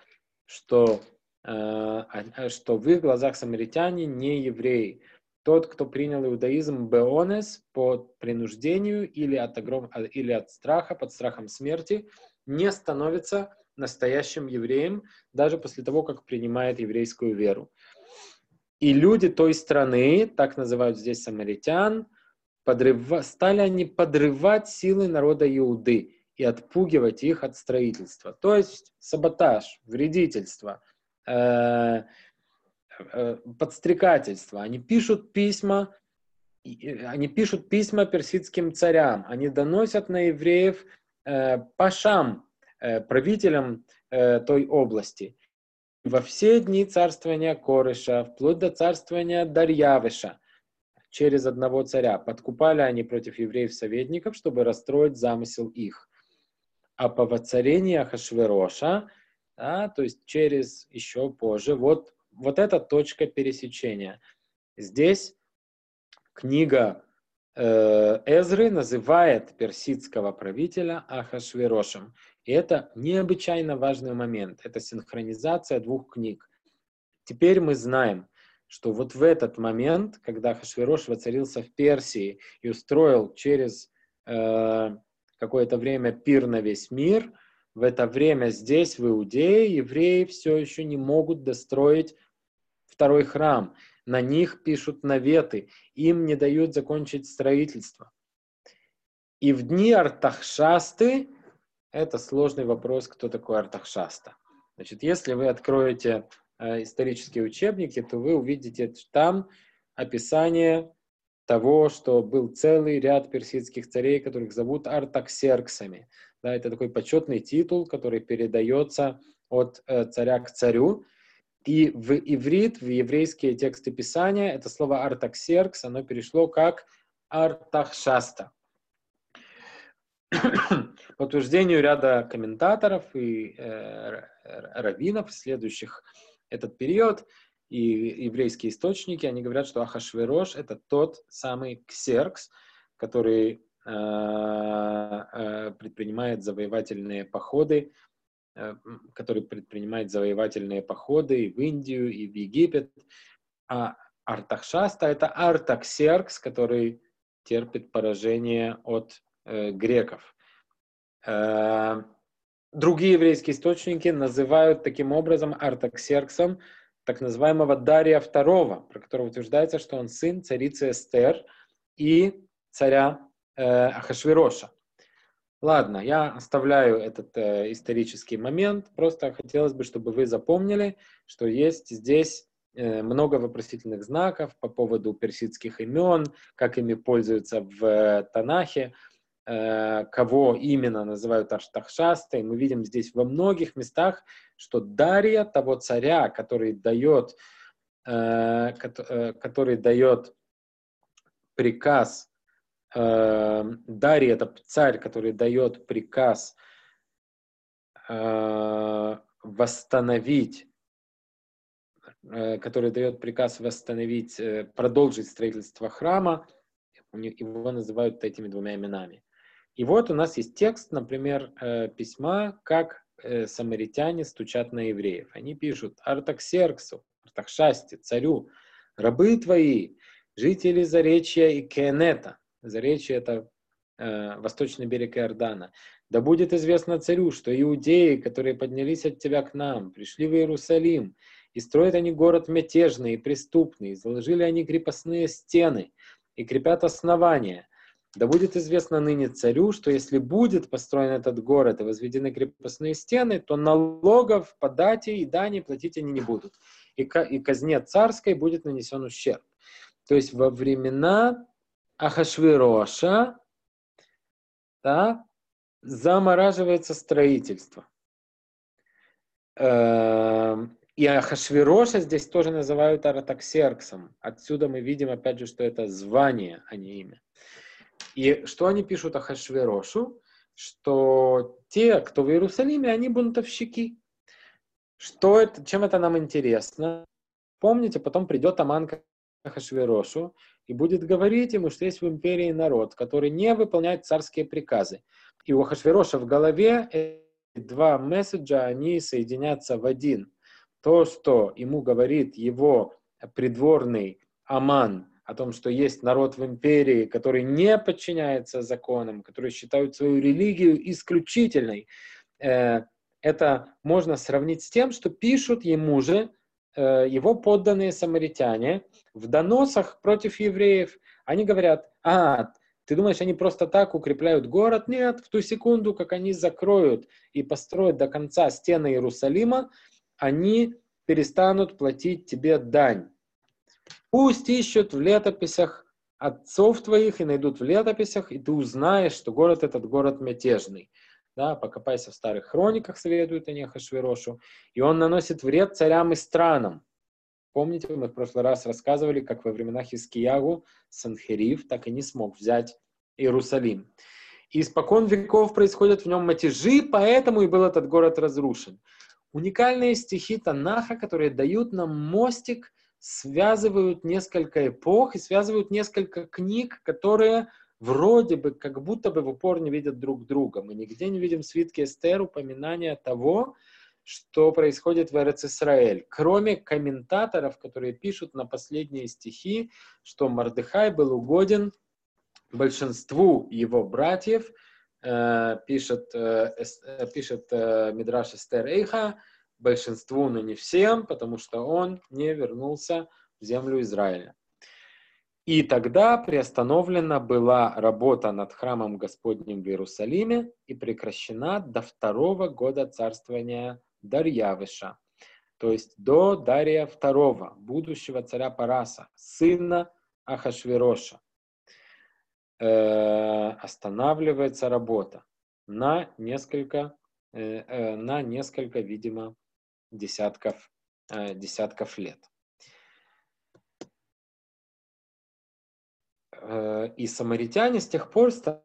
что, э, что в их глазах самаритяне не евреи. Тот, кто принял иудаизм беонес по принуждению или от, огром, или от страха, под страхом смерти, не становится настоящим евреем, даже после того, как принимает еврейскую веру. И люди той страны, так называют здесь самаритян, подрыв... стали они подрывать силы народа Иуды и отпугивать их от строительства. То есть саботаж, вредительство, э, э, подстрекательство. Они пишут письма, они пишут письма персидским царям, они доносят на евреев э, пашам, Э, правителем э, той области. Во все дни царствования Корыша, вплоть до царствования Дарьявыша, через одного царя, подкупали они против евреев советников, чтобы расстроить замысел их. А по воцарении Ахашвероша, да, то есть через еще позже, вот, вот эта точка пересечения. Здесь книга э, Эзры называет персидского правителя Ахашверошем. И это необычайно важный момент. Это синхронизация двух книг. Теперь мы знаем, что вот в этот момент, когда Хашвирош воцарился в Персии и устроил через э, какое-то время пир на весь мир, в это время здесь, в Иудее, евреи все еще не могут достроить второй храм. На них пишут наветы, им не дают закончить строительство. И в дни Артахшасты это сложный вопрос, кто такой Артахшаста. Значит, если вы откроете э, исторические учебники, то вы увидите там описание того, что был целый ряд персидских царей, которых зовут артаксерксами. Да, это такой почетный титул, который передается от э, царя к царю. И в иврит, в еврейские тексты Писания, это слово артаксеркс, оно перешло как артахшаста. По утверждению ряда комментаторов и э, раввинов, следующих этот период, и еврейские источники, они говорят, что Ахашверош — это тот самый Ксеркс, который э, э, предпринимает завоевательные походы, э, который предпринимает завоевательные походы и в Индию, и в Египет. А Артахшаста — это Артаксеркс, который терпит поражение от э, греков. Э, другие еврейские источники называют таким образом Артаксерксом так называемого Дария II, про которого утверждается, что он сын царицы Эстер и царя э, Ахашвироша. Ладно, я оставляю этот э, исторический момент. Просто хотелось бы, чтобы вы запомнили, что есть здесь э, много вопросительных знаков по поводу персидских имен, как ими пользуются в э, Танахе, кого именно называют Аштахшастой. Мы видим здесь во многих местах, что Дарья того царя, который дает, э, э, который дает приказ э, Дарий это царь, который дает приказ э, восстановить, э, который дает приказ восстановить, э, продолжить строительство храма, его называют этими двумя именами. И вот у нас есть текст, например, э, письма, как э, самаритяне стучат на евреев. Они пишут «Артаксерксу, Артакшасти, царю, рабы твои, жители Заречья и Кенета, Заречье — это э, восточный берег Иордана. Да будет известно царю, что иудеи, которые поднялись от тебя к нам, пришли в Иерусалим, и строят они город мятежный и преступный, заложили они крепостные стены и крепят основания. Да будет известно ныне царю, что если будет построен этот город и возведены крепостные стены, то налогов по дате и дани платить они не будут. И, и казне царской будет нанесен ущерб. То есть во времена Ахашвироша, да, замораживается строительство. Эм, и Ахашвироша здесь тоже называют Аратаксерксом. Отсюда мы видим, опять же, что это звание, а не имя. И что они пишут Ахашвирошу? Что те, кто в Иерусалиме, они бунтовщики. Что это, чем это нам интересно? Помните, потом придет Аман Ахашвирошу и будет говорить ему, что есть в империи народ, который не выполняет царские приказы. И у Ахашвироша в голове эти два месседжа, они соединятся в один. То, что ему говорит его придворный Аман о том, что есть народ в империи, который не подчиняется законам, которые считают свою религию исключительной, э, это можно сравнить с тем, что пишут ему же Э, его подданные самаритяне в доносах против евреев, они говорят, а, ты думаешь, они просто так укрепляют город? Нет, в ту секунду, как они закроют и построят до конца стены Иерусалима, они перестанут платить тебе дань. Пусть ищут в летописях отцов твоих и найдут в летописях, и ты узнаешь, что город этот город мятежный да, покопайся в старых хрониках, советует они Ахашвирошу, и он наносит вред царям и странам. Помните, мы в прошлый раз рассказывали, как во временах Искиягу Санхериф так и не смог взять Иерусалим. И испокон веков происходят в нем матежи, поэтому и был этот город разрушен. Уникальные стихи Танаха, которые дают нам мостик, связывают несколько эпох и связывают несколько книг, которые вроде бы, как будто бы в упор не видят друг друга. Мы нигде не видим в свитке Эстер упоминания того, что происходит в Эрец-Исраэль, кроме комментаторов, которые пишут на последние стихи, что Мардыхай был угоден большинству его братьев, э, пишет, э, э, пишет Мидраш Эстер Эйха, большинству, но не всем, потому что он не вернулся в землю Израиля. И тогда приостановлена была работа над храмом Господним в Иерусалиме и прекращена до второго года царствования Дарьявыша, то есть до Дария II, будущего царя Параса, сына Ахашвироша. Э, останавливается работа на несколько, э, э, на несколько, видимо, десятков, э, десятков лет. Э, и самаритяне с тех пор стали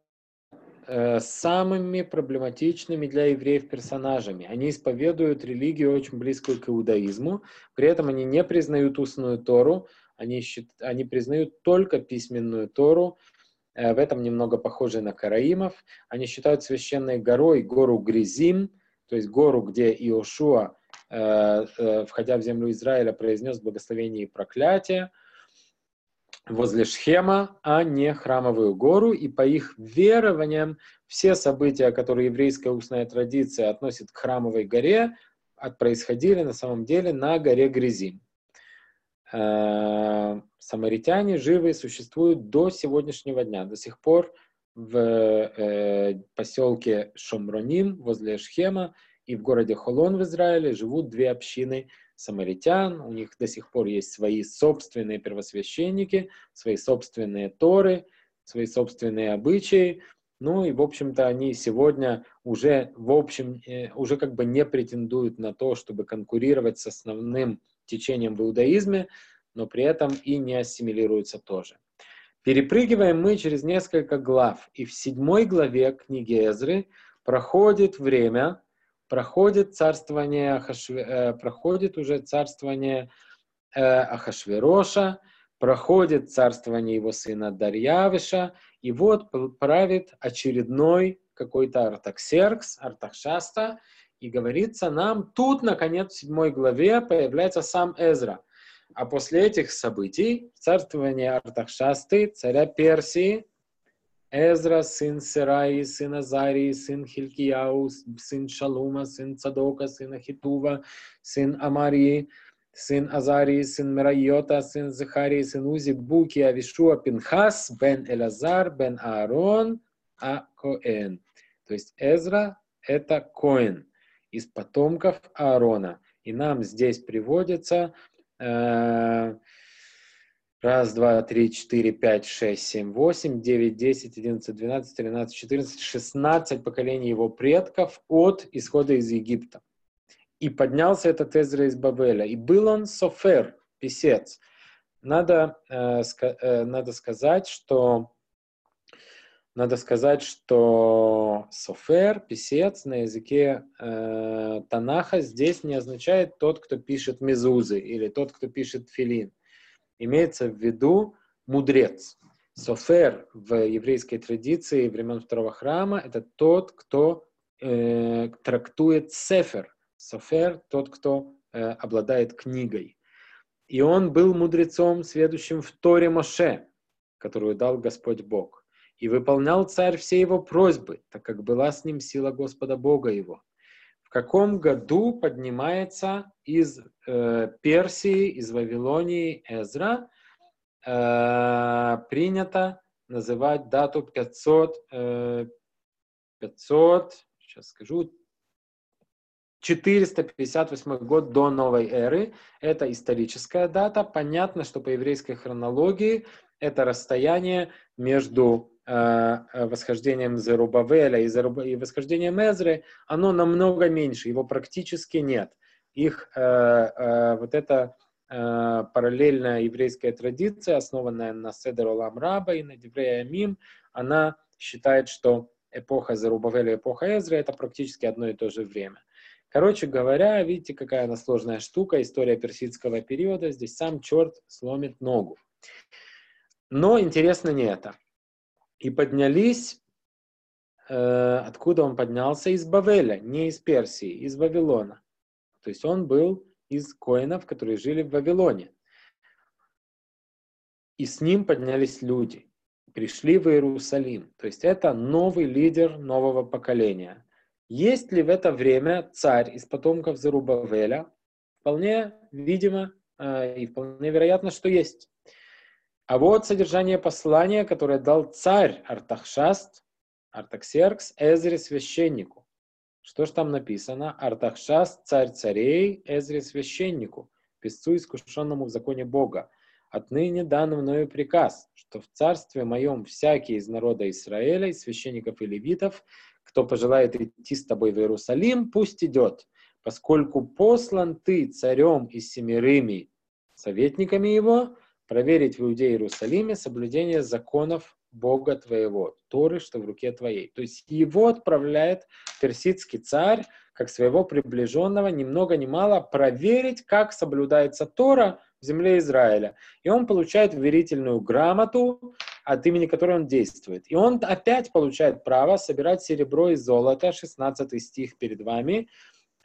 э, самыми проблематичными для евреев персонажами. Они исповедуют религию очень близкую к иудаизму, при этом они не признают устную Тору, они, счит, они признают только письменную Тору, в этом немного похожи на караимов. Они считают священной горой гору Гризим, то есть гору, где Иошуа, входя в землю Израиля, произнес благословение и проклятие возле Шхема, а не храмовую гору, и по их верованиям все события, которые еврейская устная традиция относит к храмовой горе, происходили на самом деле на горе Грязим. Э, самаритяне живы существуют до сегодняшнего дня. До сих пор в э, поселке Шомроним возле Шхема и в городе Холон в Израиле живут две общины самаритян. У них до сих пор есть свои собственные первосвященники, свои собственные торы, свои собственные обычаи. Ну и, в общем-то, они сегодня уже, в общем, э, уже как бы не претендуют на то, чтобы конкурировать с основным течением в иудаизме, но при этом и не ассимилируются тоже. Перепрыгиваем мы через несколько глав, и в седьмой главе книги Эзры проходит время, проходит царствование, Ахашве, э, проходит уже царствование э, Ахашвероша, проходит царствование его сына Дарьявиша, и вот правит очередной какой-то Артаксеркс, Артахшаста, и говорится нам, тут, наконец, в седьмой главе появляется сам Эзра – а после этих событий, царствование Артахшасты, царя Персии, Эзра, сын Сераи, сын Азарии, сын Хилкияу, сын Шалума, сын Цадока, сын Ахитува, сын Амарии, сын Азарии, сын Мирайота, сын Захарии, сын Узи, Буки, Авишуа, Пинхас, бен Элазар, бен Аарон, а Коэн. То есть Эзра – это Коэн из потомков Аарона. И нам здесь приводится Э, раз, два, три, четыре, пять, шесть, семь, восемь, девять, десять, одиннадцать, двенадцать, тринадцать, четырнадцать, шестнадцать поколений его предков от исхода из Египта. И поднялся этот Эзра из Бабеля. И был он софер, писец. Надо, э, э, надо сказать, что надо сказать, что софер, писец на языке э, Танаха здесь не означает тот, кто пишет мезузы или тот, кто пишет филин. Имеется в виду мудрец. Софер в еврейской традиции времен второго храма – это тот, кто э, трактует сефер. Софер – тот, кто э, обладает книгой. И он был мудрецом, следующим в Торе Моше, которую дал Господь Бог. И выполнял царь все его просьбы, так как была с ним сила Господа Бога его. Каком году поднимается из э, Персии, из Вавилонии Эзра, э, принято называть дату 500, э, 500, сейчас скажу, 458 год до новой эры. Это историческая дата. Понятно, что по еврейской хронологии это расстояние между восхождением Зерубавеля и, Зеруб... и восхождением Эзры, оно намного меньше, его практически нет. Их э, э, вот эта э, параллельная еврейская традиция, основанная на Седер Олам и на Деврея Мим, она считает, что эпоха Зерубавеля и эпоха Эзры это практически одно и то же время. Короче говоря, видите, какая она сложная штука, история персидского периода, здесь сам черт сломит ногу. Но интересно не это. И поднялись, э, откуда он поднялся? Из Бавеля, не из Персии, из Вавилона. То есть он был из коинов, которые жили в Вавилоне. И с ним поднялись люди, пришли в Иерусалим. То есть это новый лидер нового поколения. Есть ли в это время царь из потомков Зарубавеля? Вполне видимо э, и вполне вероятно, что есть. А вот содержание послания, которое дал царь Артахшаст, Артаксеркс, Эзре священнику. Что же там написано? Артахшаст, царь царей, Эзре священнику, песцу, искушенному в законе Бога. Отныне дан мною приказ, что в царстве моем всякий из народа Израиля, из священников и левитов, кто пожелает идти с тобой в Иерусалим, пусть идет, поскольку послан ты царем и семерыми советниками его, проверить в Иудее Иерусалиме соблюдение законов Бога твоего, Торы, что в руке твоей. То есть его отправляет персидский царь, как своего приближенного, ни много ни мало, проверить, как соблюдается Тора в земле Израиля. И он получает верительную грамоту, от имени которой он действует. И он опять получает право собирать серебро и золото, 16 стих перед вами,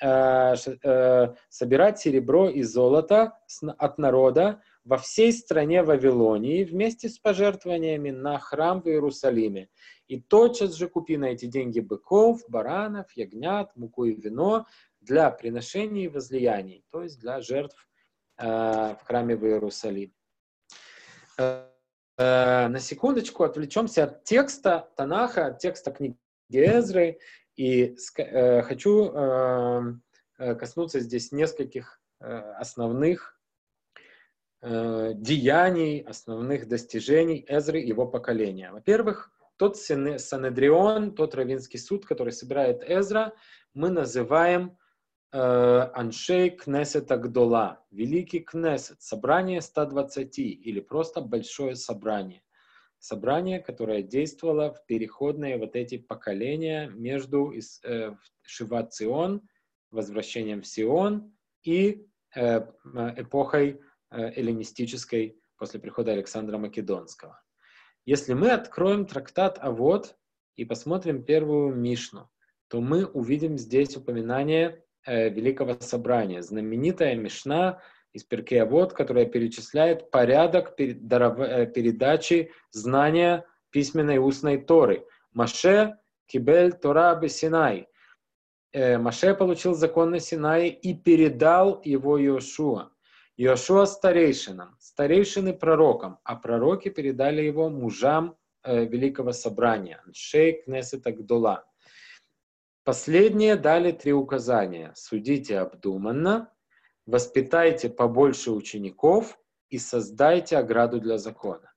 э, э, собирать серебро и золото от народа, во всей стране Вавилонии вместе с пожертвованиями на храм в Иерусалиме. И тотчас же купи на эти деньги быков, баранов, ягнят, муку и вино для приношений и возлияний, то есть для жертв э, в храме в Иерусалиме. Э, э, на секундочку отвлечемся от текста Танаха, от текста книги Эзры, и э, хочу э, э, коснуться здесь нескольких э, основных э, деяний, основных достижений Эзры и его поколения. Во-первых, тот Санедрион, тот Равинский суд, который собирает Эзра, мы называем э, Аншей Кнесета Гдола, Великий Кнесет, собрание 120 или просто большое собрание. Собрание, которое действовало в переходные вот эти поколения между э, Шиват возвращением в Сион и э, эпохой эллинистической после прихода Александра Македонского. Если мы откроем трактат Авод и посмотрим первую Мишну, то мы увидим здесь упоминание э, Великого Собрания, знаменитая Мишна из Перкея Авод, которая перечисляет порядок э, передачи знания письменной и устной Торы. Маше Кибель Тора Бесинай. Э, Маше получил закон на Синае и передал его Иошуа. Иошуа старейшинам, старейшины пророкам, а пророки передали его мужам э, Великого Собрания, Шейк Кнесета Гдула. Последние дали три указания. Судите обдуманно, воспитайте побольше учеников и создайте ограду для закона.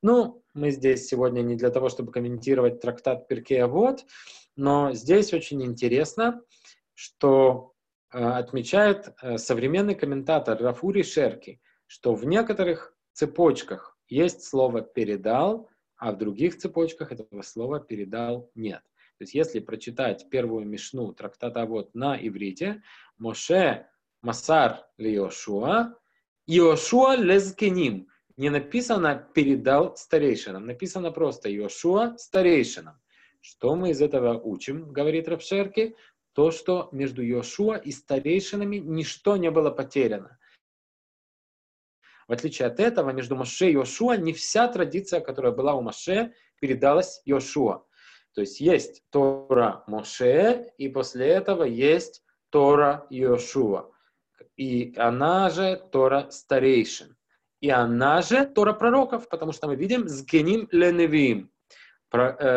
Ну, мы здесь сегодня не для того, чтобы комментировать трактат Перкея Вот, но здесь очень интересно, что отмечает э, современный комментатор Рафури Шерки, что в некоторых цепочках есть слово «передал», а в других цепочках этого слова «передал» нет. То есть если прочитать первую мишну трактата вот на иврите, Моше Масар Лиошуа, Иошуа лезкеним. Не написано «передал старейшинам», написано просто «Иошуа старейшинам». Что мы из этого учим, говорит Рафшерки? То, что между Йошуа и старейшинами ничто не было потеряно. В отличие от этого, между Моше и Йошуа не вся традиция, которая была у Моше, передалась Йошуа. То есть есть Тора Моше, и после этого есть Тора Йошуа. И она же Тора старейшин. И она же Тора пророков, потому что мы видим «Сгеним леневим»,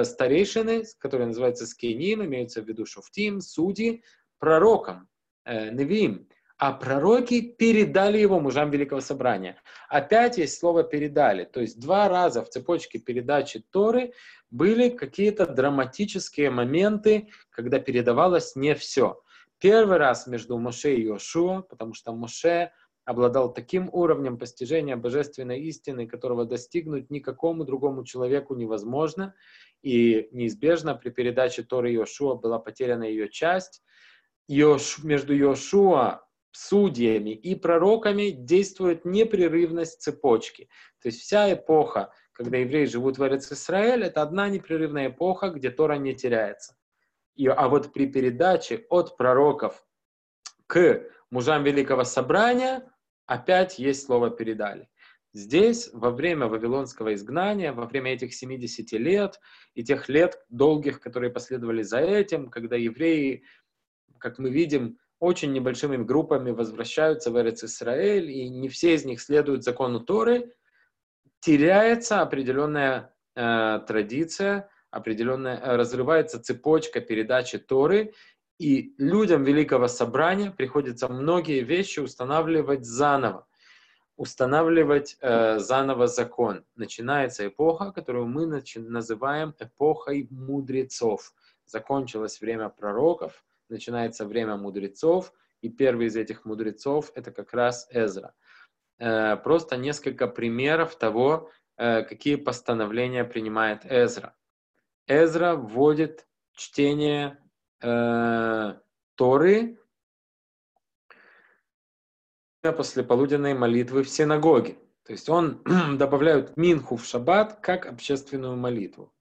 старейшины, которые называются скиним, имеются в виду шуфтим, судьи, пророкам, э, невим, а пророки передали его мужам Великого Собрания. Опять есть слово «передали», то есть два раза в цепочке передачи Торы были какие-то драматические моменты, когда передавалось не все. Первый раз между Моше и Йошуа, потому что Моше обладал таким уровнем постижения божественной истины, которого достигнуть никакому другому человеку невозможно, и неизбежно при передаче Торы Йошуа была потеряна ее часть. Йош, между Йошуа, судьями и пророками действует непрерывность цепочки. То есть вся эпоха, когда евреи живут в Эрец Исраэль, это одна непрерывная эпоха, где Тора не теряется. И, а вот при передаче от пророков к мужам Великого Собрания опять есть слово «передали». Здесь, во время Вавилонского изгнания, во время этих 70 лет и тех лет долгих, которые последовали за этим, когда евреи, как мы видим, очень небольшими группами возвращаются в Эрец Исраэль, и не все из них следуют закону Торы, теряется определенная э, традиция, определенная, э, разрывается цепочка передачи Торы, и людям Великого Собрания приходится многие вещи устанавливать заново, устанавливать э, заново закон. Начинается эпоха, которую мы называем эпохой мудрецов. Закончилось время пророков, начинается время мудрецов, и первый из этих мудрецов это как раз Эзра. Э, просто несколько примеров того, э, какие постановления принимает Эзра. Эзра вводит чтение э, Торы после полуденной молитвы в синагоге. То есть он добавляет минху в шаббат как общественную молитву.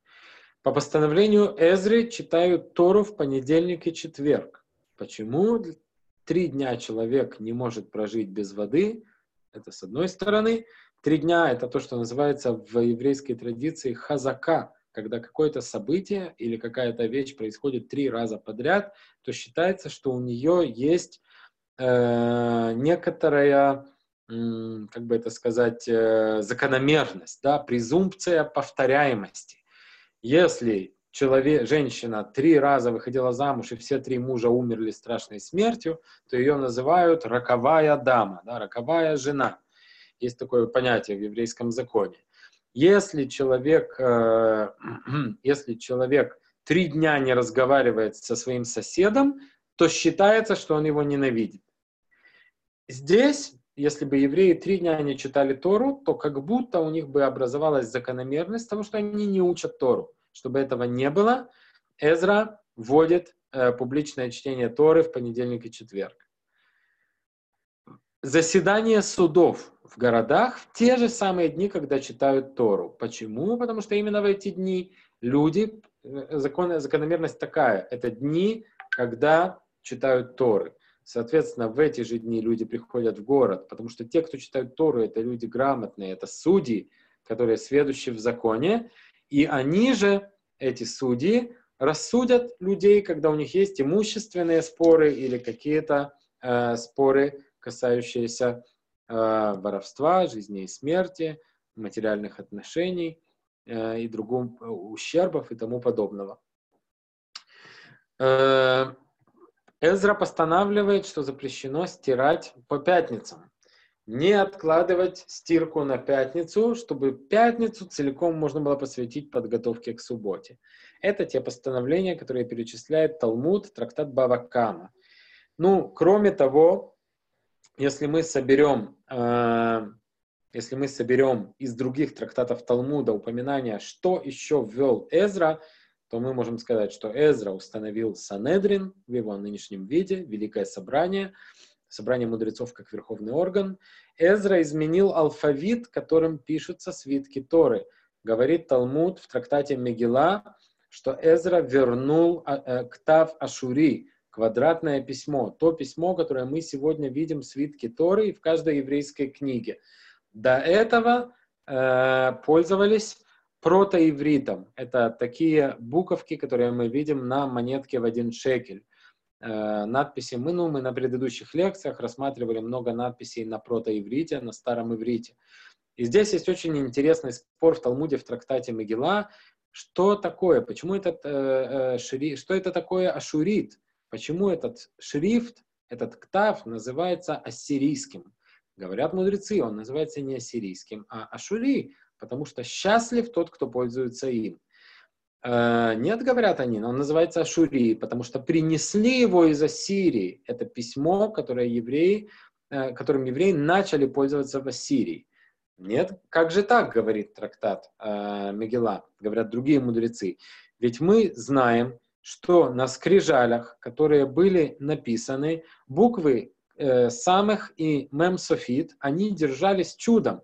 По постановлению Эзры читают Тору в понедельник и четверг. Почему три дня человек не может прожить без воды? Это с одной стороны. Три дня – это то, что называется в еврейской традиции хазака, когда какое-то событие или какая-то вещь происходит три раза подряд, то считается, что у нее есть э, некоторая как бы это сказать, э, закономерность, да, презумпция повторяемости. Если человек, женщина три раза выходила замуж, и все три мужа умерли страшной смертью, то ее называют роковая дама, да, роковая жена. Есть такое понятие в еврейском законе. Если человек, э, если человек три дня не разговаривает со своим соседом, то считается, что он его ненавидит. Здесь, если бы евреи три дня не читали Тору, то как будто у них бы образовалась закономерность того, что они не учат Тору. Чтобы этого не было, Эзра вводит э, публичное чтение Торы в понедельник и четверг. Заседание судов в городах в те же самые дни, когда читают Тору. Почему? Потому что именно в эти дни люди, э, закон, закономерность такая, это дни, когда читают Торы. Соответственно, в эти же дни люди приходят в город, потому что те, кто читают Тору, это люди грамотные, это судьи, которые сведущие в законе, и они же, эти судьи, рассудят людей, когда у них есть имущественные споры или какие-то э, споры, касающиеся э, воровства, жизни и смерти, материальных отношений э, и другом э, ущербов и тому подобного. Эзра постанавливает, что запрещено стирать по пятницам не откладывать стирку на пятницу, чтобы пятницу целиком можно было посвятить подготовке к субботе. Это те постановления, которые перечисляет Талмуд, трактат Бавакама. Ну, кроме того, если мы соберем, э, если мы соберем из других трактатов Талмуда упоминания, что еще ввел Эзра, то мы можем сказать, что Эзра установил Санедрин в его нынешнем виде, Великое Собрание – собрание мудрецов как верховный орган. Эзра изменил алфавит, которым пишутся свитки Торы. Говорит Талмуд в трактате Мегила, что Эзра вернул а, э, Ктав Ашури, квадратное письмо, то письмо, которое мы сегодня видим в свитке Торы и в каждой еврейской книге. До этого э, пользовались протоивритом. Это такие буковки, которые мы видим на монетке в один шекель. Э, надписи. Мы, ну, мы на предыдущих лекциях рассматривали много надписей на протоиврите, на старом иврите. И здесь есть очень интересный спор в Талмуде, в трактате Мегила, что такое, почему этот э, э, шри, что это такое ашурит, почему этот шрифт, этот ктав называется ассирийским. Говорят мудрецы, он называется не ассирийским, а ашури, потому что счастлив тот, кто пользуется им. Э, нет, говорят они, но он называется Ашури, потому что принесли его из Ассирии. Это письмо, которое евреи, э, которым евреи начали пользоваться в Ассирии. Нет, как же так, говорит трактат э, Мегила, говорят другие мудрецы. Ведь мы знаем, что на скрижалях, которые были написаны, буквы э, самых и мемсофит, они держались чудом.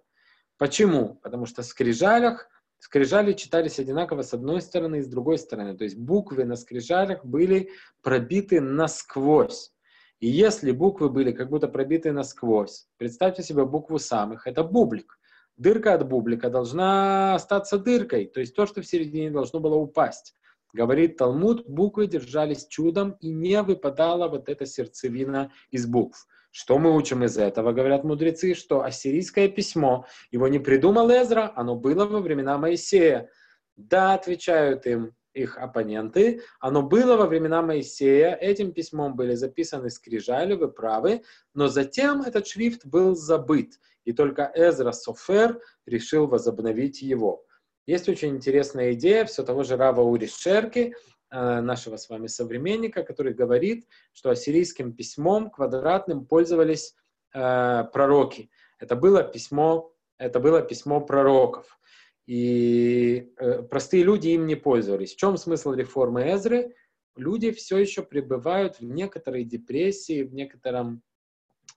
Почему? Потому что в скрижалях скрижали читались одинаково с одной стороны и с другой стороны. То есть буквы на скрижалях были пробиты насквозь. И если буквы были как будто пробиты насквозь, представьте себе букву самых, это бублик. Дырка от бублика должна остаться дыркой, то есть то, что в середине должно было упасть. Говорит Талмуд, буквы держались чудом и не выпадала вот эта сердцевина из букв. Что мы учим из этого, говорят мудрецы, что ассирийское письмо, его не придумал Эзра, оно было во времена Моисея. Да, отвечают им их оппоненты, оно было во времена Моисея, этим письмом были записаны скрижали, вы правы, но затем этот шрифт был забыт, и только Эзра Софер решил возобновить его. Есть очень интересная идея все того же Рава Ури Шерки, Э, нашего с вами современника, который говорит, что ассирийским письмом квадратным пользовались э, пророки. Это было письмо, это было письмо пророков. И э, простые люди им не пользовались. В чем смысл реформы Эзры? Люди все еще пребывают в некоторой депрессии, в некотором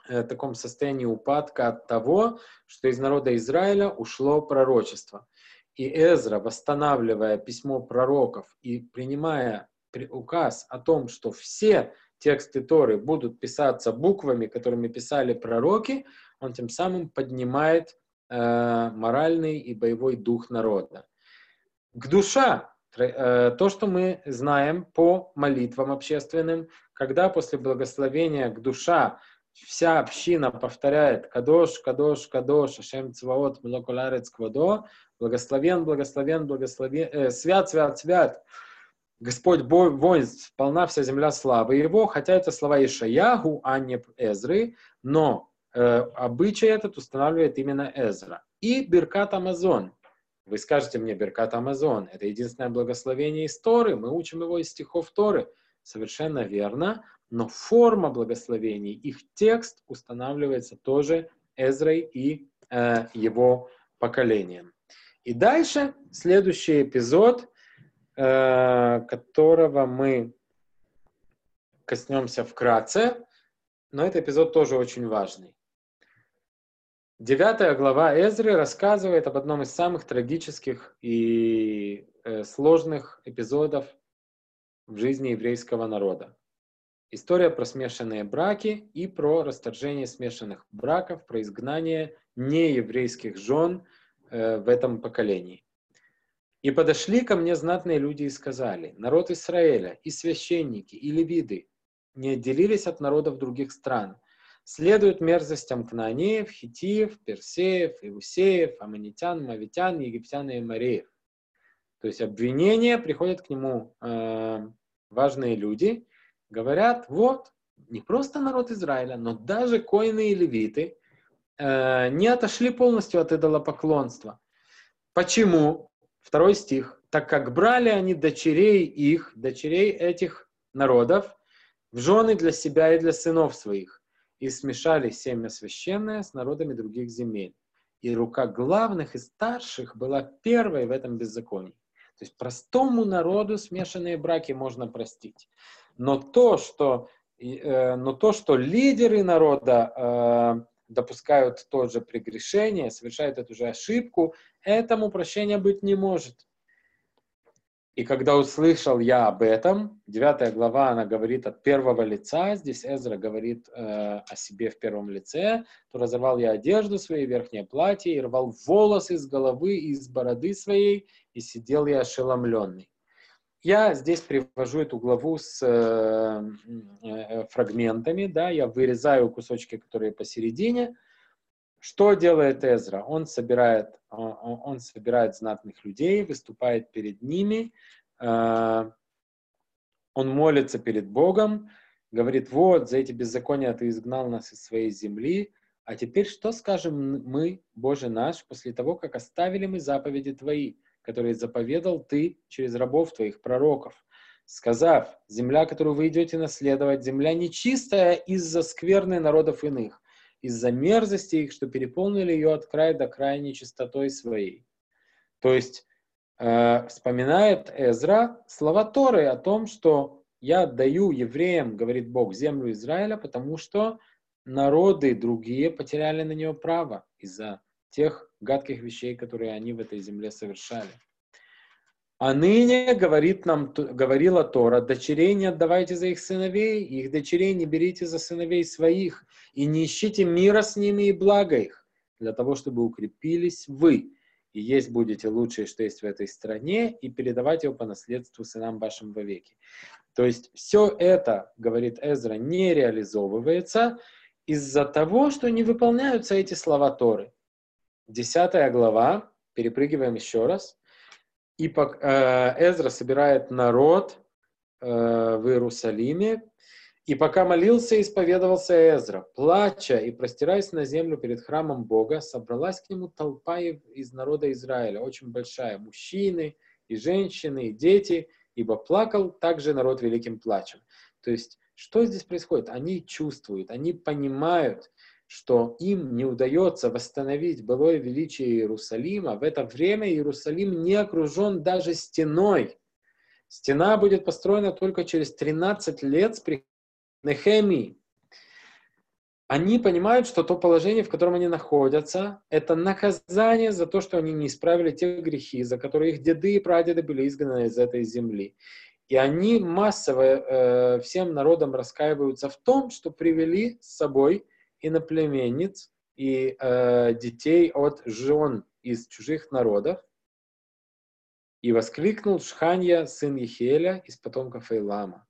э, таком состоянии упадка от того, что из народа Израиля ушло пророчество. И Эзра, восстанавливая письмо пророков и принимая указ о том, что все тексты Торы будут писаться буквами, которыми писали пророки, он тем самым поднимает э, моральный и боевой дух народа. К душа, э, то, что мы знаем по молитвам общественным, когда после благословения к душа вся община повторяет «Кадош, Кадош, Кадош, Ашем Цваот, Млоколарец Квадо», «Благословен, благословен, благословен, э, свят, свят, свят, Господь бой, воинств, полна вся земля славы его», хотя это слова Ишаягу, а не Эзры, но э, обычай этот устанавливает именно Эзра. И Беркат Амазон. Вы скажете мне, Беркат Амазон, это единственное благословение из Торы, мы учим его из стихов Торы. Совершенно верно, но форма благословений, их текст устанавливается тоже Эзрой и э, его поколением. И дальше следующий эпизод, э, которого мы коснемся вкратце, но этот эпизод тоже очень важный. Девятая глава Эзры рассказывает об одном из самых трагических и э, сложных эпизодов в жизни еврейского народа. История про смешанные браки и про расторжение смешанных браков, про изгнание нееврейских жен э, в этом поколении. И подошли ко мне знатные люди и сказали, народ Израиля, и священники, и левиды не отделились от народов других стран, следуют мерзостям кнаанеев, хитиев, персеев, иусеев, аманитян, мавитян, египтян и мареев. То есть обвинения приходят к нему э, важные люди, говорят, вот, не просто народ Израиля, но даже коины и левиты э, не отошли полностью от идолопоклонства. Почему? Второй стих. Так как брали они дочерей их, дочерей этих народов, в жены для себя и для сынов своих, и смешали семя священное с народами других земель. И рука главных и старших была первой в этом беззаконии. То есть простому народу смешанные браки можно простить. Но то, что, э, но то, что лидеры народа э, допускают то же прегрешение, совершают эту же ошибку, этому прощения быть не может. И когда услышал я об этом, девятая глава, она говорит от первого лица, здесь Эзра говорит э, о себе в первом лице, то разорвал я одежду своей, верхнее платье, и рвал волосы с головы и из бороды своей, и сидел я ошеломленный. Я здесь привожу эту главу с э, э, фрагментами, да, я вырезаю кусочки, которые посередине. Что делает Эзра? Он собирает, он собирает знатных людей, выступает перед ними, э, он молится перед Богом, говорит, вот, за эти беззакония ты изгнал нас из своей земли, а теперь что скажем мы, Боже наш, после того, как оставили мы заповеди Твои? Который заповедал ты через рабов твоих, пророков, сказав, земля, которую вы идете наследовать, земля нечистая из-за скверны народов иных, из-за мерзости их, что переполнили ее от края до края нечистотой своей. То есть э, вспоминает Эзра слова Торы о том, что я даю евреям, говорит Бог, землю Израиля, потому что народы другие потеряли на нее право из-за тех гадких вещей, которые они в этой земле совершали. А ныне, говорит нам, говорила Тора, дочерей не отдавайте за их сыновей, их дочерей не берите за сыновей своих, и не ищите мира с ними и блага их, для того, чтобы укрепились вы, и есть будете лучшее, что есть в этой стране, и передавать его по наследству сынам вашим вовеки. То есть все это, говорит Эзра, не реализовывается из-за того, что не выполняются эти слова Торы. Десятая глава, перепрыгиваем еще раз. И э, Эзра собирает народ э, в Иерусалиме, и пока молился, исповедовался Эзра, плача и простираясь на землю перед храмом Бога, собралась к нему толпа из народа Израиля, очень большая, мужчины и женщины, и дети, ибо плакал также народ великим плачем. То есть, что здесь происходит? Они чувствуют, они понимают, что им не удается восстановить былое величие Иерусалима, в это время Иерусалим не окружен даже стеной. Стена будет построена только через 13 лет с Нехемии. Они понимают, что то положение, в котором они находятся, это наказание за то, что они не исправили те грехи, за которые их деды и прадеды были изгнаны из этой земли. И они массово э, всем народам раскаиваются в том, что привели с собой иноплеменниц и э, детей от жен из чужих народов. И воскликнул Шханья, сын Ехеля, из потомков Эйлама.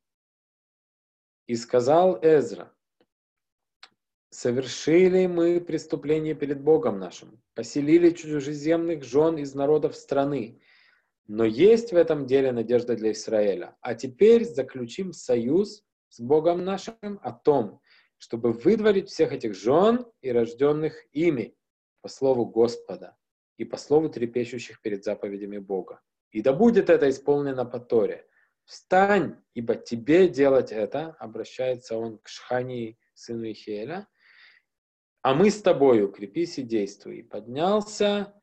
И сказал Эзра, совершили мы преступление перед Богом нашим, поселили чужеземных жен из народов страны. Но есть в этом деле надежда для Израиля. А теперь заключим союз с Богом нашим о том, чтобы выдворить всех этих жен и рожденных ими по слову Господа и по слову трепещущих перед заповедями Бога. И да будет это исполнено по Торе. Встань, ибо тебе делать это, обращается он к Шхании, сыну Ихеля, а мы с тобою, крепись и действуй. И поднялся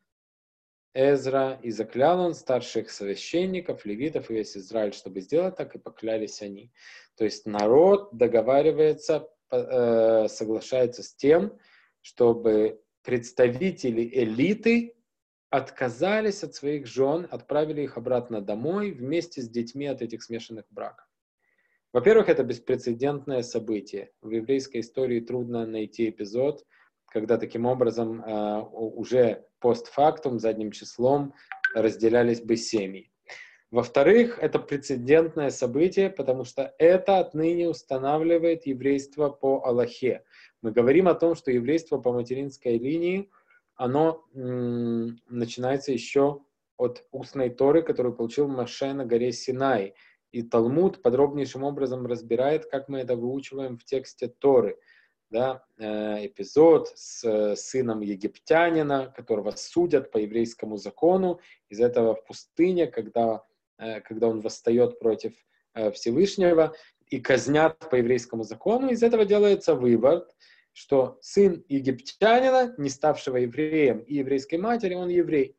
Эзра, и заклял он старших священников, левитов и весь Израиль, чтобы сделать так, и поклялись они. То есть народ договаривается, э, соглашается с тем, чтобы представители элиты отказались от своих жен, отправили их обратно домой вместе с детьми от этих смешанных браков. Во-первых, это беспрецедентное событие. В еврейской истории трудно найти эпизод, когда таким образом э, уже постфактум, задним числом разделялись бы семьи. Во-вторых, это прецедентное событие, потому что это отныне устанавливает еврейство по Аллахе. Мы говорим о том, что еврейство по материнской линии, оно м- начинается еще от устной Торы, которую получил Маше на горе Синай – и Талмуд подробнейшим образом разбирает, как мы это выучиваем в тексте Торы. Да, э, эпизод с э, сыном египтянина, которого судят по еврейскому закону, из этого в пустыне, когда, когда он восстает против Всевышнего, и казнят по еврейскому закону, из этого делается вывод, что сын египтянина, не ставшего евреем и еврейской матери, он еврей.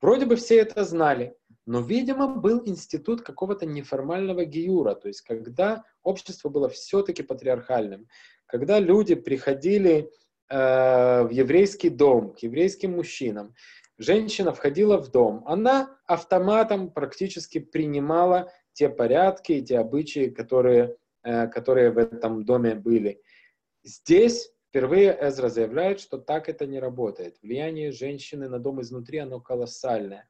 Вроде бы все это знали, но, видимо, был институт какого-то неформального гиюра, то есть когда общество было все-таки патриархальным, когда люди приходили э, в еврейский дом к еврейским мужчинам, женщина входила в дом, она автоматом практически принимала те порядки и те обычаи, которые, э, которые в этом доме были. Здесь впервые Эзра заявляет, что так это не работает. Влияние женщины на дом изнутри, оно колоссальное.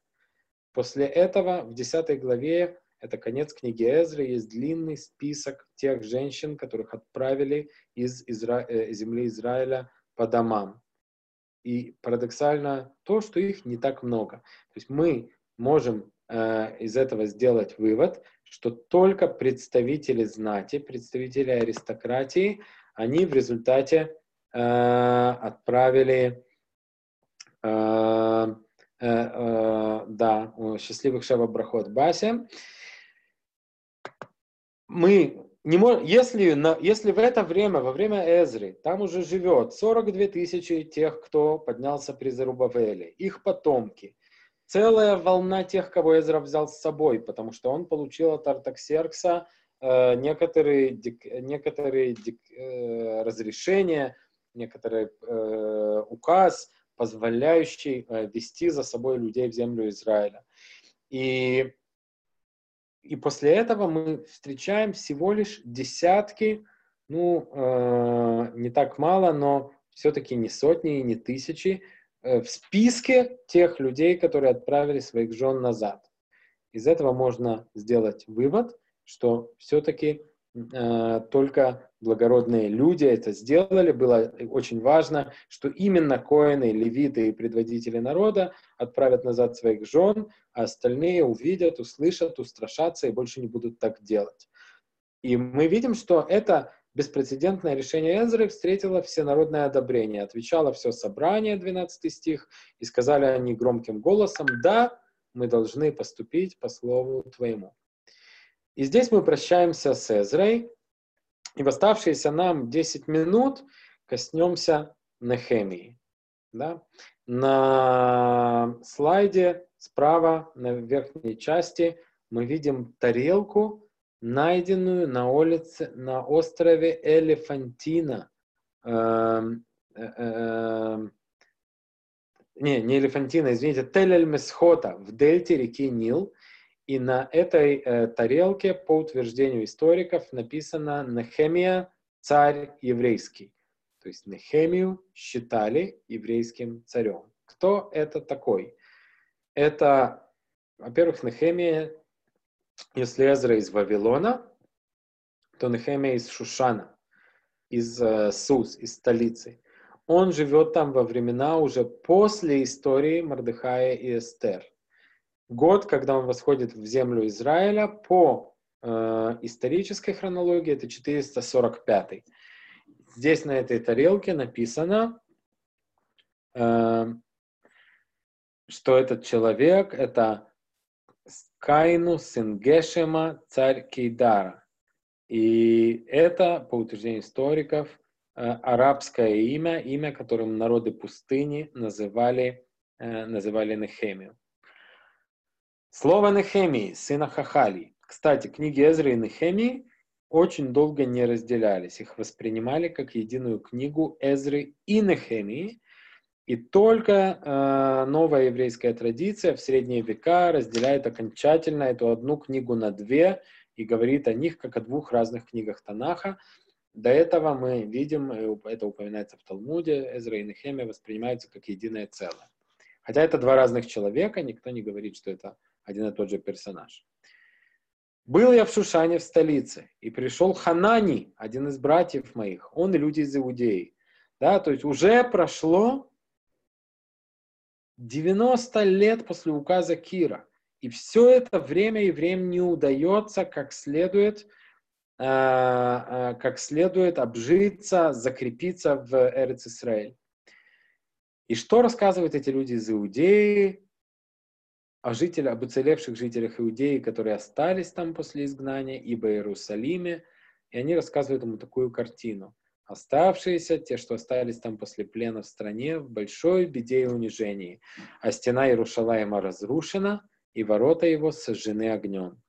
После этого в 10 главе, это конец книги Эзры, есть длинный список тех женщин, которых отправили из Изра... Э, земли Израиля по домам. И парадоксально то, что их не так много. То есть мы можем э, из этого сделать вывод, что только представители знати, представители аристократии, они в результате э, отправили э, Э, э, да, счастливых Шева Брахот Бася. Мы не можем, если, на, если в это время, во время Эзры, там уже живет 42 тысячи тех, кто поднялся при Зарубавеле, их потомки, целая волна тех, кого Эзра взял с собой, потому что он получил от Артаксеркса э, некоторые, дик, некоторые дик, э, разрешения, некоторый э, указ, позволяющий э, вести за собой людей в землю Израиля. И, и после этого мы встречаем всего лишь десятки, ну, э, не так мало, но все-таки не сотни и не тысячи, э, в списке тех людей, которые отправили своих жен назад. Из этого можно сделать вывод, что все-таки только благородные люди это сделали. Было очень важно, что именно коины, левиты и предводители народа отправят назад своих жен, а остальные увидят, услышат, устрашатся и больше не будут так делать. И мы видим, что это беспрецедентное решение Эзры встретило всенародное одобрение. Отвечало все собрание, 12 стих, и сказали они громким голосом, да, мы должны поступить по слову твоему. И здесь мы прощаемся с Эзрой, и в оставшиеся нам 10 минут коснемся Нехемии. Да? На слайде справа, на верхней части, мы видим тарелку, найденную на улице, на острове Элефантина. Эм, э, э, не, не Элефантина, извините, Тель-эль-Месхота в дельте реки Нил. И на этой э, тарелке, по утверждению историков, написано «Нехемия, царь еврейский». То есть Нехемию считали еврейским царем. Кто это такой? Это, во-первых, Нехемия, если Эзра из Вавилона, то Нехемия из Шушана. из э, Сус, из столицы. Он живет там во времена уже после истории Мордыхая и Эстер. Год, когда он восходит в землю Израиля, по э, исторической хронологии, это 445. Здесь на этой тарелке написано, э, что этот человек это Кайну, сын Гешема, царь Кейдара. И это, по утверждению историков, Э, арабское имя, имя, которым народы пустыни называли, э, называли Нехемию. Слово Нехемии, сына Хахали. Кстати, книги Эзры и Нехемии очень долго не разделялись. Их воспринимали как единую книгу Эзры и Нехемии. И только э, новая еврейская традиция в средние века разделяет окончательно эту одну книгу на две и говорит о них как о двух разных книгах Танаха. До этого мы видим, это упоминается в Талмуде, Эзра и Нехемия воспринимаются как единое целое. Хотя это два разных человека, никто не говорит, что это один и тот же персонаж. Был я в Шушане в столице, и пришел Ханани, один из братьев моих, он и люди из Иудеи. Да, то есть уже прошло 90 лет после указа Кира. И все это время евреям не удается как следует Э, э, как следует обжиться, закрепиться в Эрец Исраэль. И что рассказывают эти люди из Иудеи о жителях, об уцелевших жителях Иудеи, которые остались там после изгнания, ибо Иерусалиме, и они рассказывают ему такую картину. Оставшиеся, те, что остались там после плена в стране, в большой беде и унижении, а стена Иерушалаема разрушена, и ворота его сожжены огнем.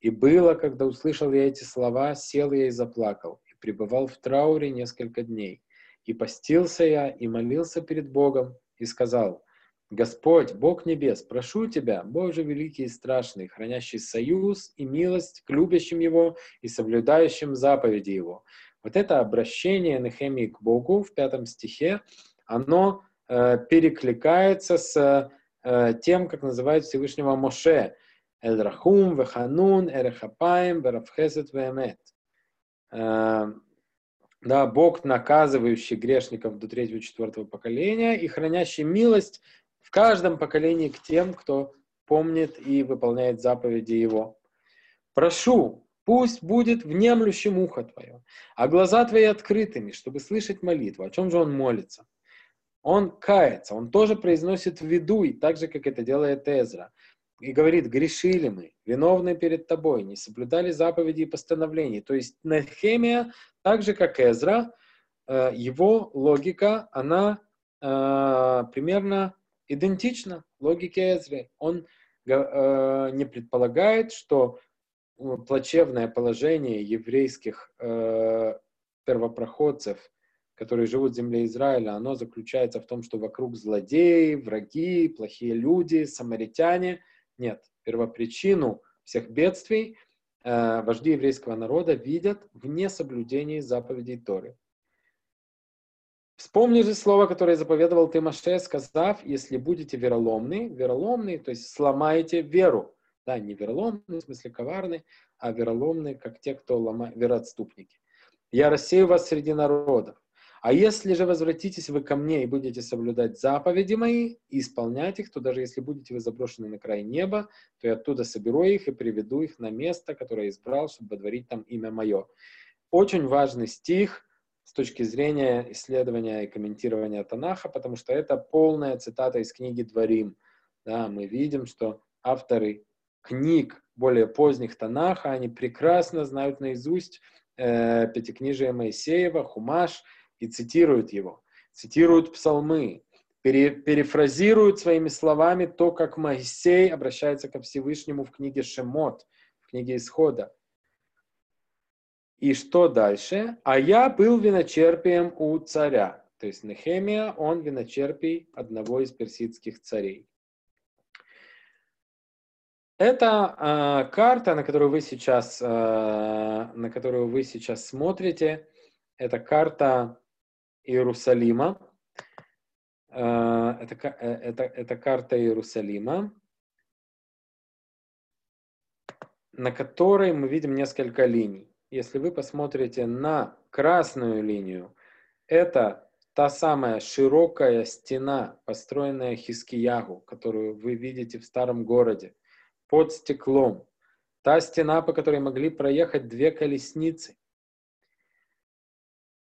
И было, когда услышал я эти слова, сел я и заплакал, и пребывал в трауре несколько дней. И постился я, и молился перед Богом, и сказал, Господь, Бог небес, прошу Тебя, Боже великий и страшный, хранящий союз и милость к любящим Его и соблюдающим заповеди Его. Вот это обращение Нехемии к Богу в пятом стихе, оно э, перекликается с э, тем, как называют Всевышнего Моше, Эль-Рахум, Веханун, Эрехапаем, Верафхесет, Веемет. Да, Бог, наказывающий грешников до третьего и четвертого поколения и хранящий милость каждом поколении к тем, кто помнит и выполняет заповеди Его. Прошу, пусть будет внемлющим ухо Твое, а глаза Твои открытыми, чтобы слышать молитву. О чем же он молится? Он кается, он тоже произносит в виду, и так же, как это делает Эзра и говорит, грешили мы, виновны перед тобой, не соблюдали заповеди и постановлений. То есть Нехемия, так же как Эзра, э, его логика, она э, примерно идентична логике Эзры. Он э, не предполагает, что плачевное положение еврейских первопроходцев, которые живут в земле Израиля, оно заключается в том, что вокруг злодеи, враги, плохие люди, самаритяне – нет, первопричину всех бедствий э, вожди еврейского народа видят в несоблюдении заповедей Торы. Вспомни же слово, которое заповедовал ты Маше, сказав, если будете вероломны, вероломны, то есть сломаете веру. Да, не вероломны, в смысле коварны, а вероломны, как те, кто ломает, вероотступники. Я рассею вас среди народов. А если же возвратитесь вы ко мне и будете соблюдать заповеди мои и исполнять их, то даже если будете вы заброшены на край неба, то я оттуда соберу их и приведу их на место, которое избрал, чтобы водворить там имя мое. Очень важный стих с точки зрения исследования и комментирования Танаха, потому что это полная цитата из книги Дворим. Да, мы видим, что авторы книг более поздних Танаха, они прекрасно знают наизусть э, Пятикнижие Моисеева, Хумаш, и цитируют его, цитируют псалмы, пере, перефразируют своими словами то, как Моисей обращается ко Всевышнему в книге Шемот, в книге Исхода. И что дальше? А я был виночерпием у царя. То есть Нехемия, он виночерпий одного из персидских царей. Это э, карта, на которую вы сейчас, э, на которую вы сейчас смотрите. Это карта Иерусалима. Э, это, это, это карта Иерусалима, на которой мы видим несколько линий. Если вы посмотрите на красную линию, это та самая широкая стена, построенная Хискиягу, которую вы видите в старом городе, под стеклом. Та стена, по которой могли проехать две колесницы.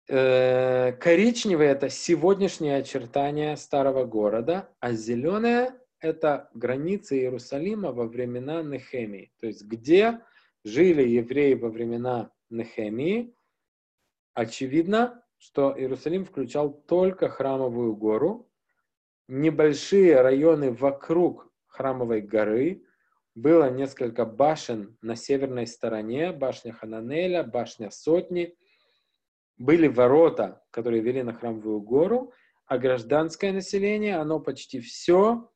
Э, коричневый – это сегодняшнее очертание старого города, а зеленое – это границы Иерусалима во времена Нехемии. То есть где жили евреи во времена Нехемии, очевидно, что Иерусалим включал только храмовую гору, небольшие районы вокруг храмовой горы, было несколько башен на северной стороне, башня Хананеля, башня Сотни, были ворота, которые вели на храмовую гору, а гражданское население, оно почти все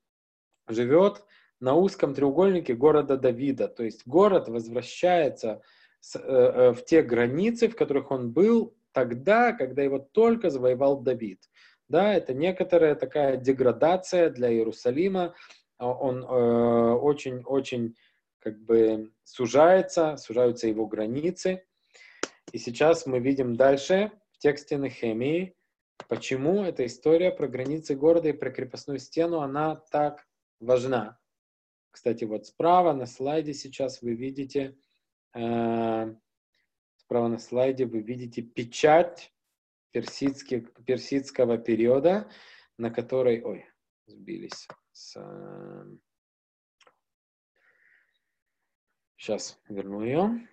живет на узком треугольнике города Давида. То есть город возвращается с, э, э, в те границы, в которых он был тогда, когда его только завоевал Давид. Да, это некоторая такая деградация для Иерусалима. А он очень-очень э, как бы сужается, сужаются его границы. И сейчас мы видим дальше в тексте Нехемии, почему эта история про границы города и про крепостную стену, она так важна. Кстати, вот справа на слайде сейчас вы видите, э, справа на слайде вы видите печать персидских, персидского периода, на которой, ой, сбились с... Э, сейчас верну ее.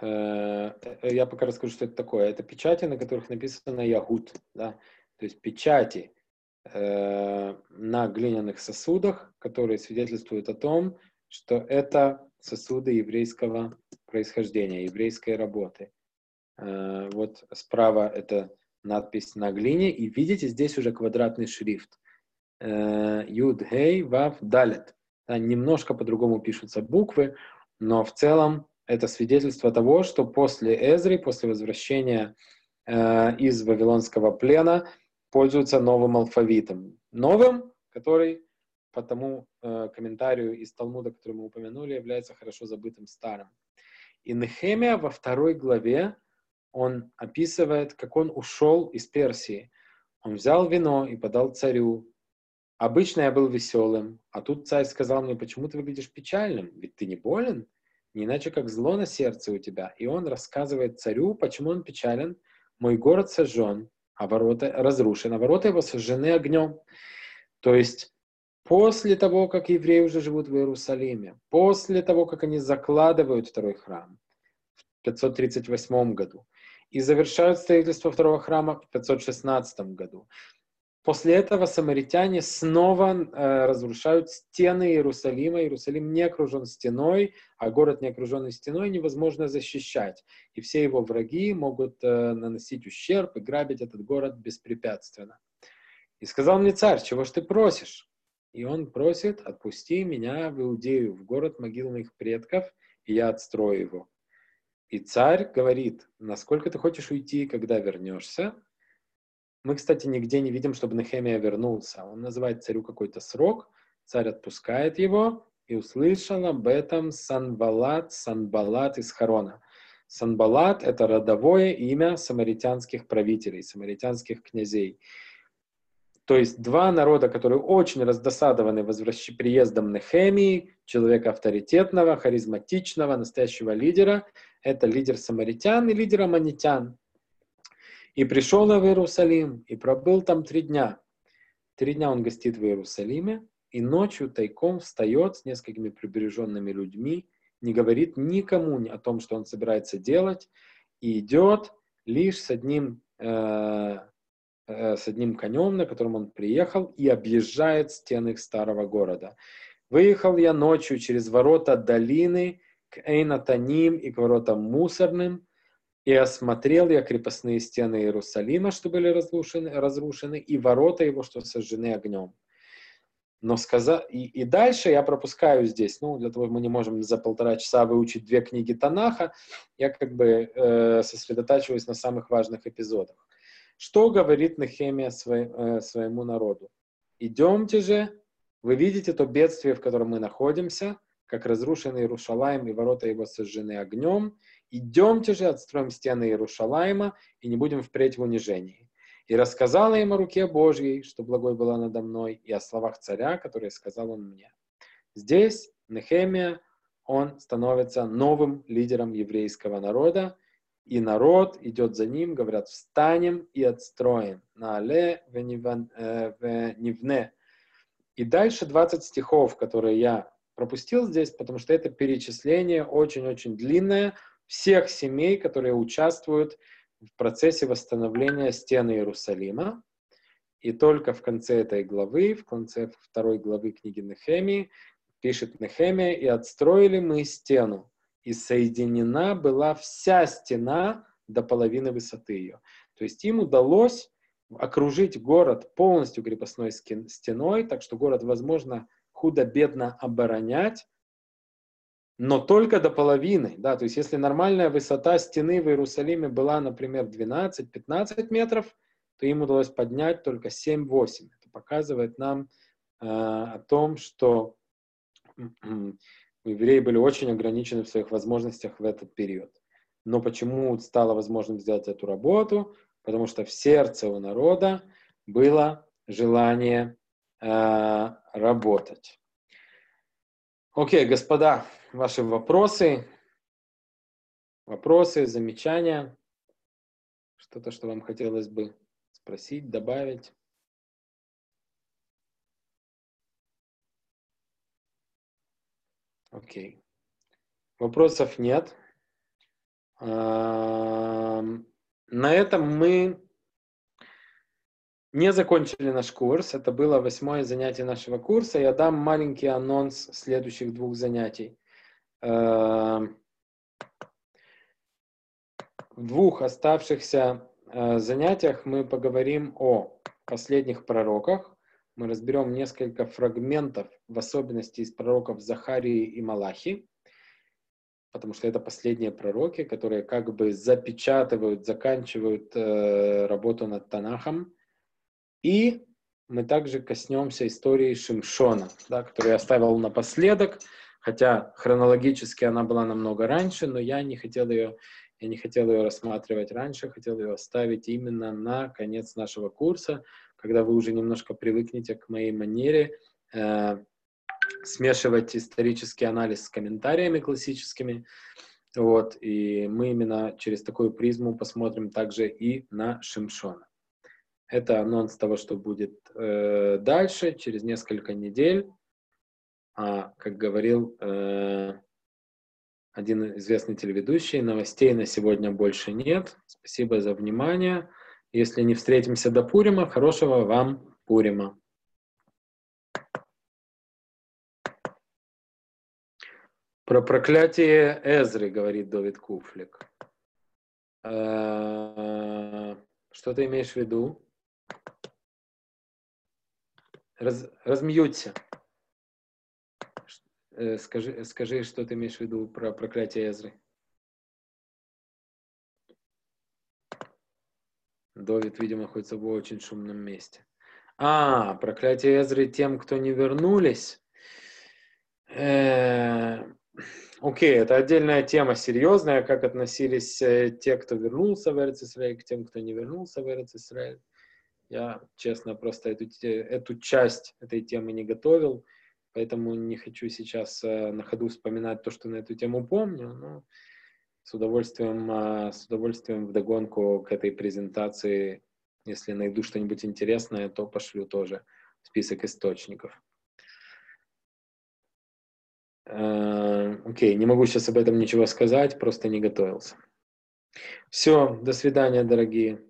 Я пока расскажу, что это такое. Это печати, на которых написано Ягут, да, то есть печати э, на глиняных сосудах, которые свидетельствуют о том, что это сосуды еврейского происхождения, еврейской работы. Э, вот справа это надпись на глине, и видите, здесь уже квадратный шрифт. Юд, Гей, Вав, Далет. немножко по-другому пишутся буквы, но в целом это свидетельство того, что после Эзри, после возвращения э, из Вавилонского плена, пользуются новым алфавитом. Новым, который по тому э, комментарию из Талмуда, который мы упомянули, является хорошо забытым старым. И Нехемия во второй главе, он описывает, как он ушел из Персии. Он взял вино и подал царю. Обычно я был веселым, а тут царь сказал мне, почему ты выглядишь печальным? Ведь ты не болен? Не иначе как зло на сердце у тебя. И он рассказывает царю, почему он печален. Мой город сожжен, а ворота разрушены, а ворота его сожжены огнем. То есть после того, как евреи уже живут в Иерусалиме, после того, как они закладывают второй храм в 538 году и завершают строительство второго храма в 516 году, После этого самаритяне снова э, разрушают стены Иерусалима. Иерусалим не окружен стеной, а город не окруженный стеной невозможно защищать. И все его враги могут э, наносить ущерб и грабить этот город беспрепятственно. И сказал мне царь, чего ж ты просишь? И он просит, отпусти меня в Иудею, в город могил моих предков, и я отстрою его. И царь говорит, насколько ты хочешь уйти, когда вернешься? Мы, кстати, нигде не видим, чтобы Нехемия вернулся. Он называет царю какой-то срок, царь отпускает его, и услышал об этом Санбалат, Санбалат из Харона. Санбалат – это родовое имя самаритянских правителей, самаритянских князей. То есть два народа, которые очень раздосадованы возвращ... приездом Нехемии, человека авторитетного, харизматичного, настоящего лидера, это лидер самаритян и лидер аманитян. И пришел в Иерусалим, и пробыл там три дня. Три дня он гостит в Иерусалиме, и ночью тайком встает с несколькими прибереженными людьми, не говорит никому о том, что он собирается делать, и идет лишь с одним, э, э, с одним конем, на котором он приехал, и объезжает стены старого города. Выехал я ночью через ворота долины к Эйнатаним и к воротам мусорным, и осмотрел я крепостные стены Иерусалима, что были разрушены, разрушены и ворота его, что сожжены огнем. Но сказа... и, и дальше я пропускаю здесь, ну, для того, мы не можем за полтора часа выучить две книги Танаха, я как бы э, сосредотачиваюсь на самых важных эпизодах. Что говорит Нехемия свой, э, своему народу? Идемте же Вы видите то бедствие, в котором мы находимся, как разрушенный Иерушалаем и ворота его сожжены огнем. Идемте же, отстроим стены Иерушалаема и не будем впредь в унижении. И рассказала им о руке Божьей, что благой была надо мной, и о словах царя, которые сказал он мне. Здесь Нехемия, он становится новым лидером еврейского народа, и народ идет за ним, говорят, встанем и отстроим. На але э, невне. И дальше 20 стихов, которые я пропустил здесь, потому что это перечисление очень-очень длинное всех семей, которые участвуют в процессе восстановления стены Иерусалима. И только в конце этой главы, в конце второй главы книги Нехемии, пишет Нехемия, «И отстроили мы стену, и соединена была вся стена до половины высоты ее». То есть им удалось окружить город полностью крепостной стеной, так что город, возможно, худо-бедно оборонять, но только до половины, да, то есть если нормальная высота стены в Иерусалиме была, например, 12-15 метров, то им удалось поднять только 7-8. Это показывает нам э, о том, что евреи были очень ограничены в своих возможностях в этот период. Но почему стало возможным сделать эту работу? Потому что в сердце у народа было желание э, работать. Окей, господа, ваши вопросы, вопросы, замечания, что-то, что вам хотелось бы спросить, добавить. Окей. Вопросов нет. На этом мы не закончили наш курс. Это было восьмое занятие нашего курса. Я дам маленький анонс следующих двух занятий. Эм, в двух оставшихся э, занятиях мы поговорим о последних пророках. Мы разберем несколько фрагментов, в особенности из пророков Захарии и Малахи, потому что это последние пророки, которые как бы запечатывают, заканчивают э, работу над Танахом и мы также коснемся истории Шимшона, да, которую я оставил напоследок, хотя хронологически она была намного раньше, но я не хотел ее, я не хотел ее рассматривать раньше, хотел ее оставить именно на конец нашего курса, когда вы уже немножко привыкнете к моей манере э, смешивать исторический анализ с комментариями классическими. Вот, и мы именно через такую призму посмотрим также и на Шимшона. Это анонс того, что будет э, дальше, через несколько недель. А, как говорил э, один известный телеведущий, новостей на сегодня больше нет. Спасибо за внимание. Если не встретимся до Пурима, хорошего вам Пурима. Про проклятие Эзры, говорит Давид Куфлик. Э, что ты имеешь в виду? Раз, размьються. Э, скажи, скажи, что ты имеешь в виду про проклятие Эзры. Довид, видимо, находится в очень шумном месте. А, проклятие Эзры тем, кто не вернулись. Э, окей, это отдельная тема серьезная, как относились э, те, кто вернулся в Израиль, к тем, кто не вернулся в Израиль. Я, честно, просто эту, эту часть этой темы не готовил, поэтому не хочу сейчас э, на ходу вспоминать то, что на эту тему помню, но с удовольствием, э, с удовольствием вдогонку к этой презентации, если найду что-нибудь интересное, то пошлю тоже список источников. Э, окей, не могу сейчас об этом ничего сказать, просто не готовился. Все, до свидания, дорогие.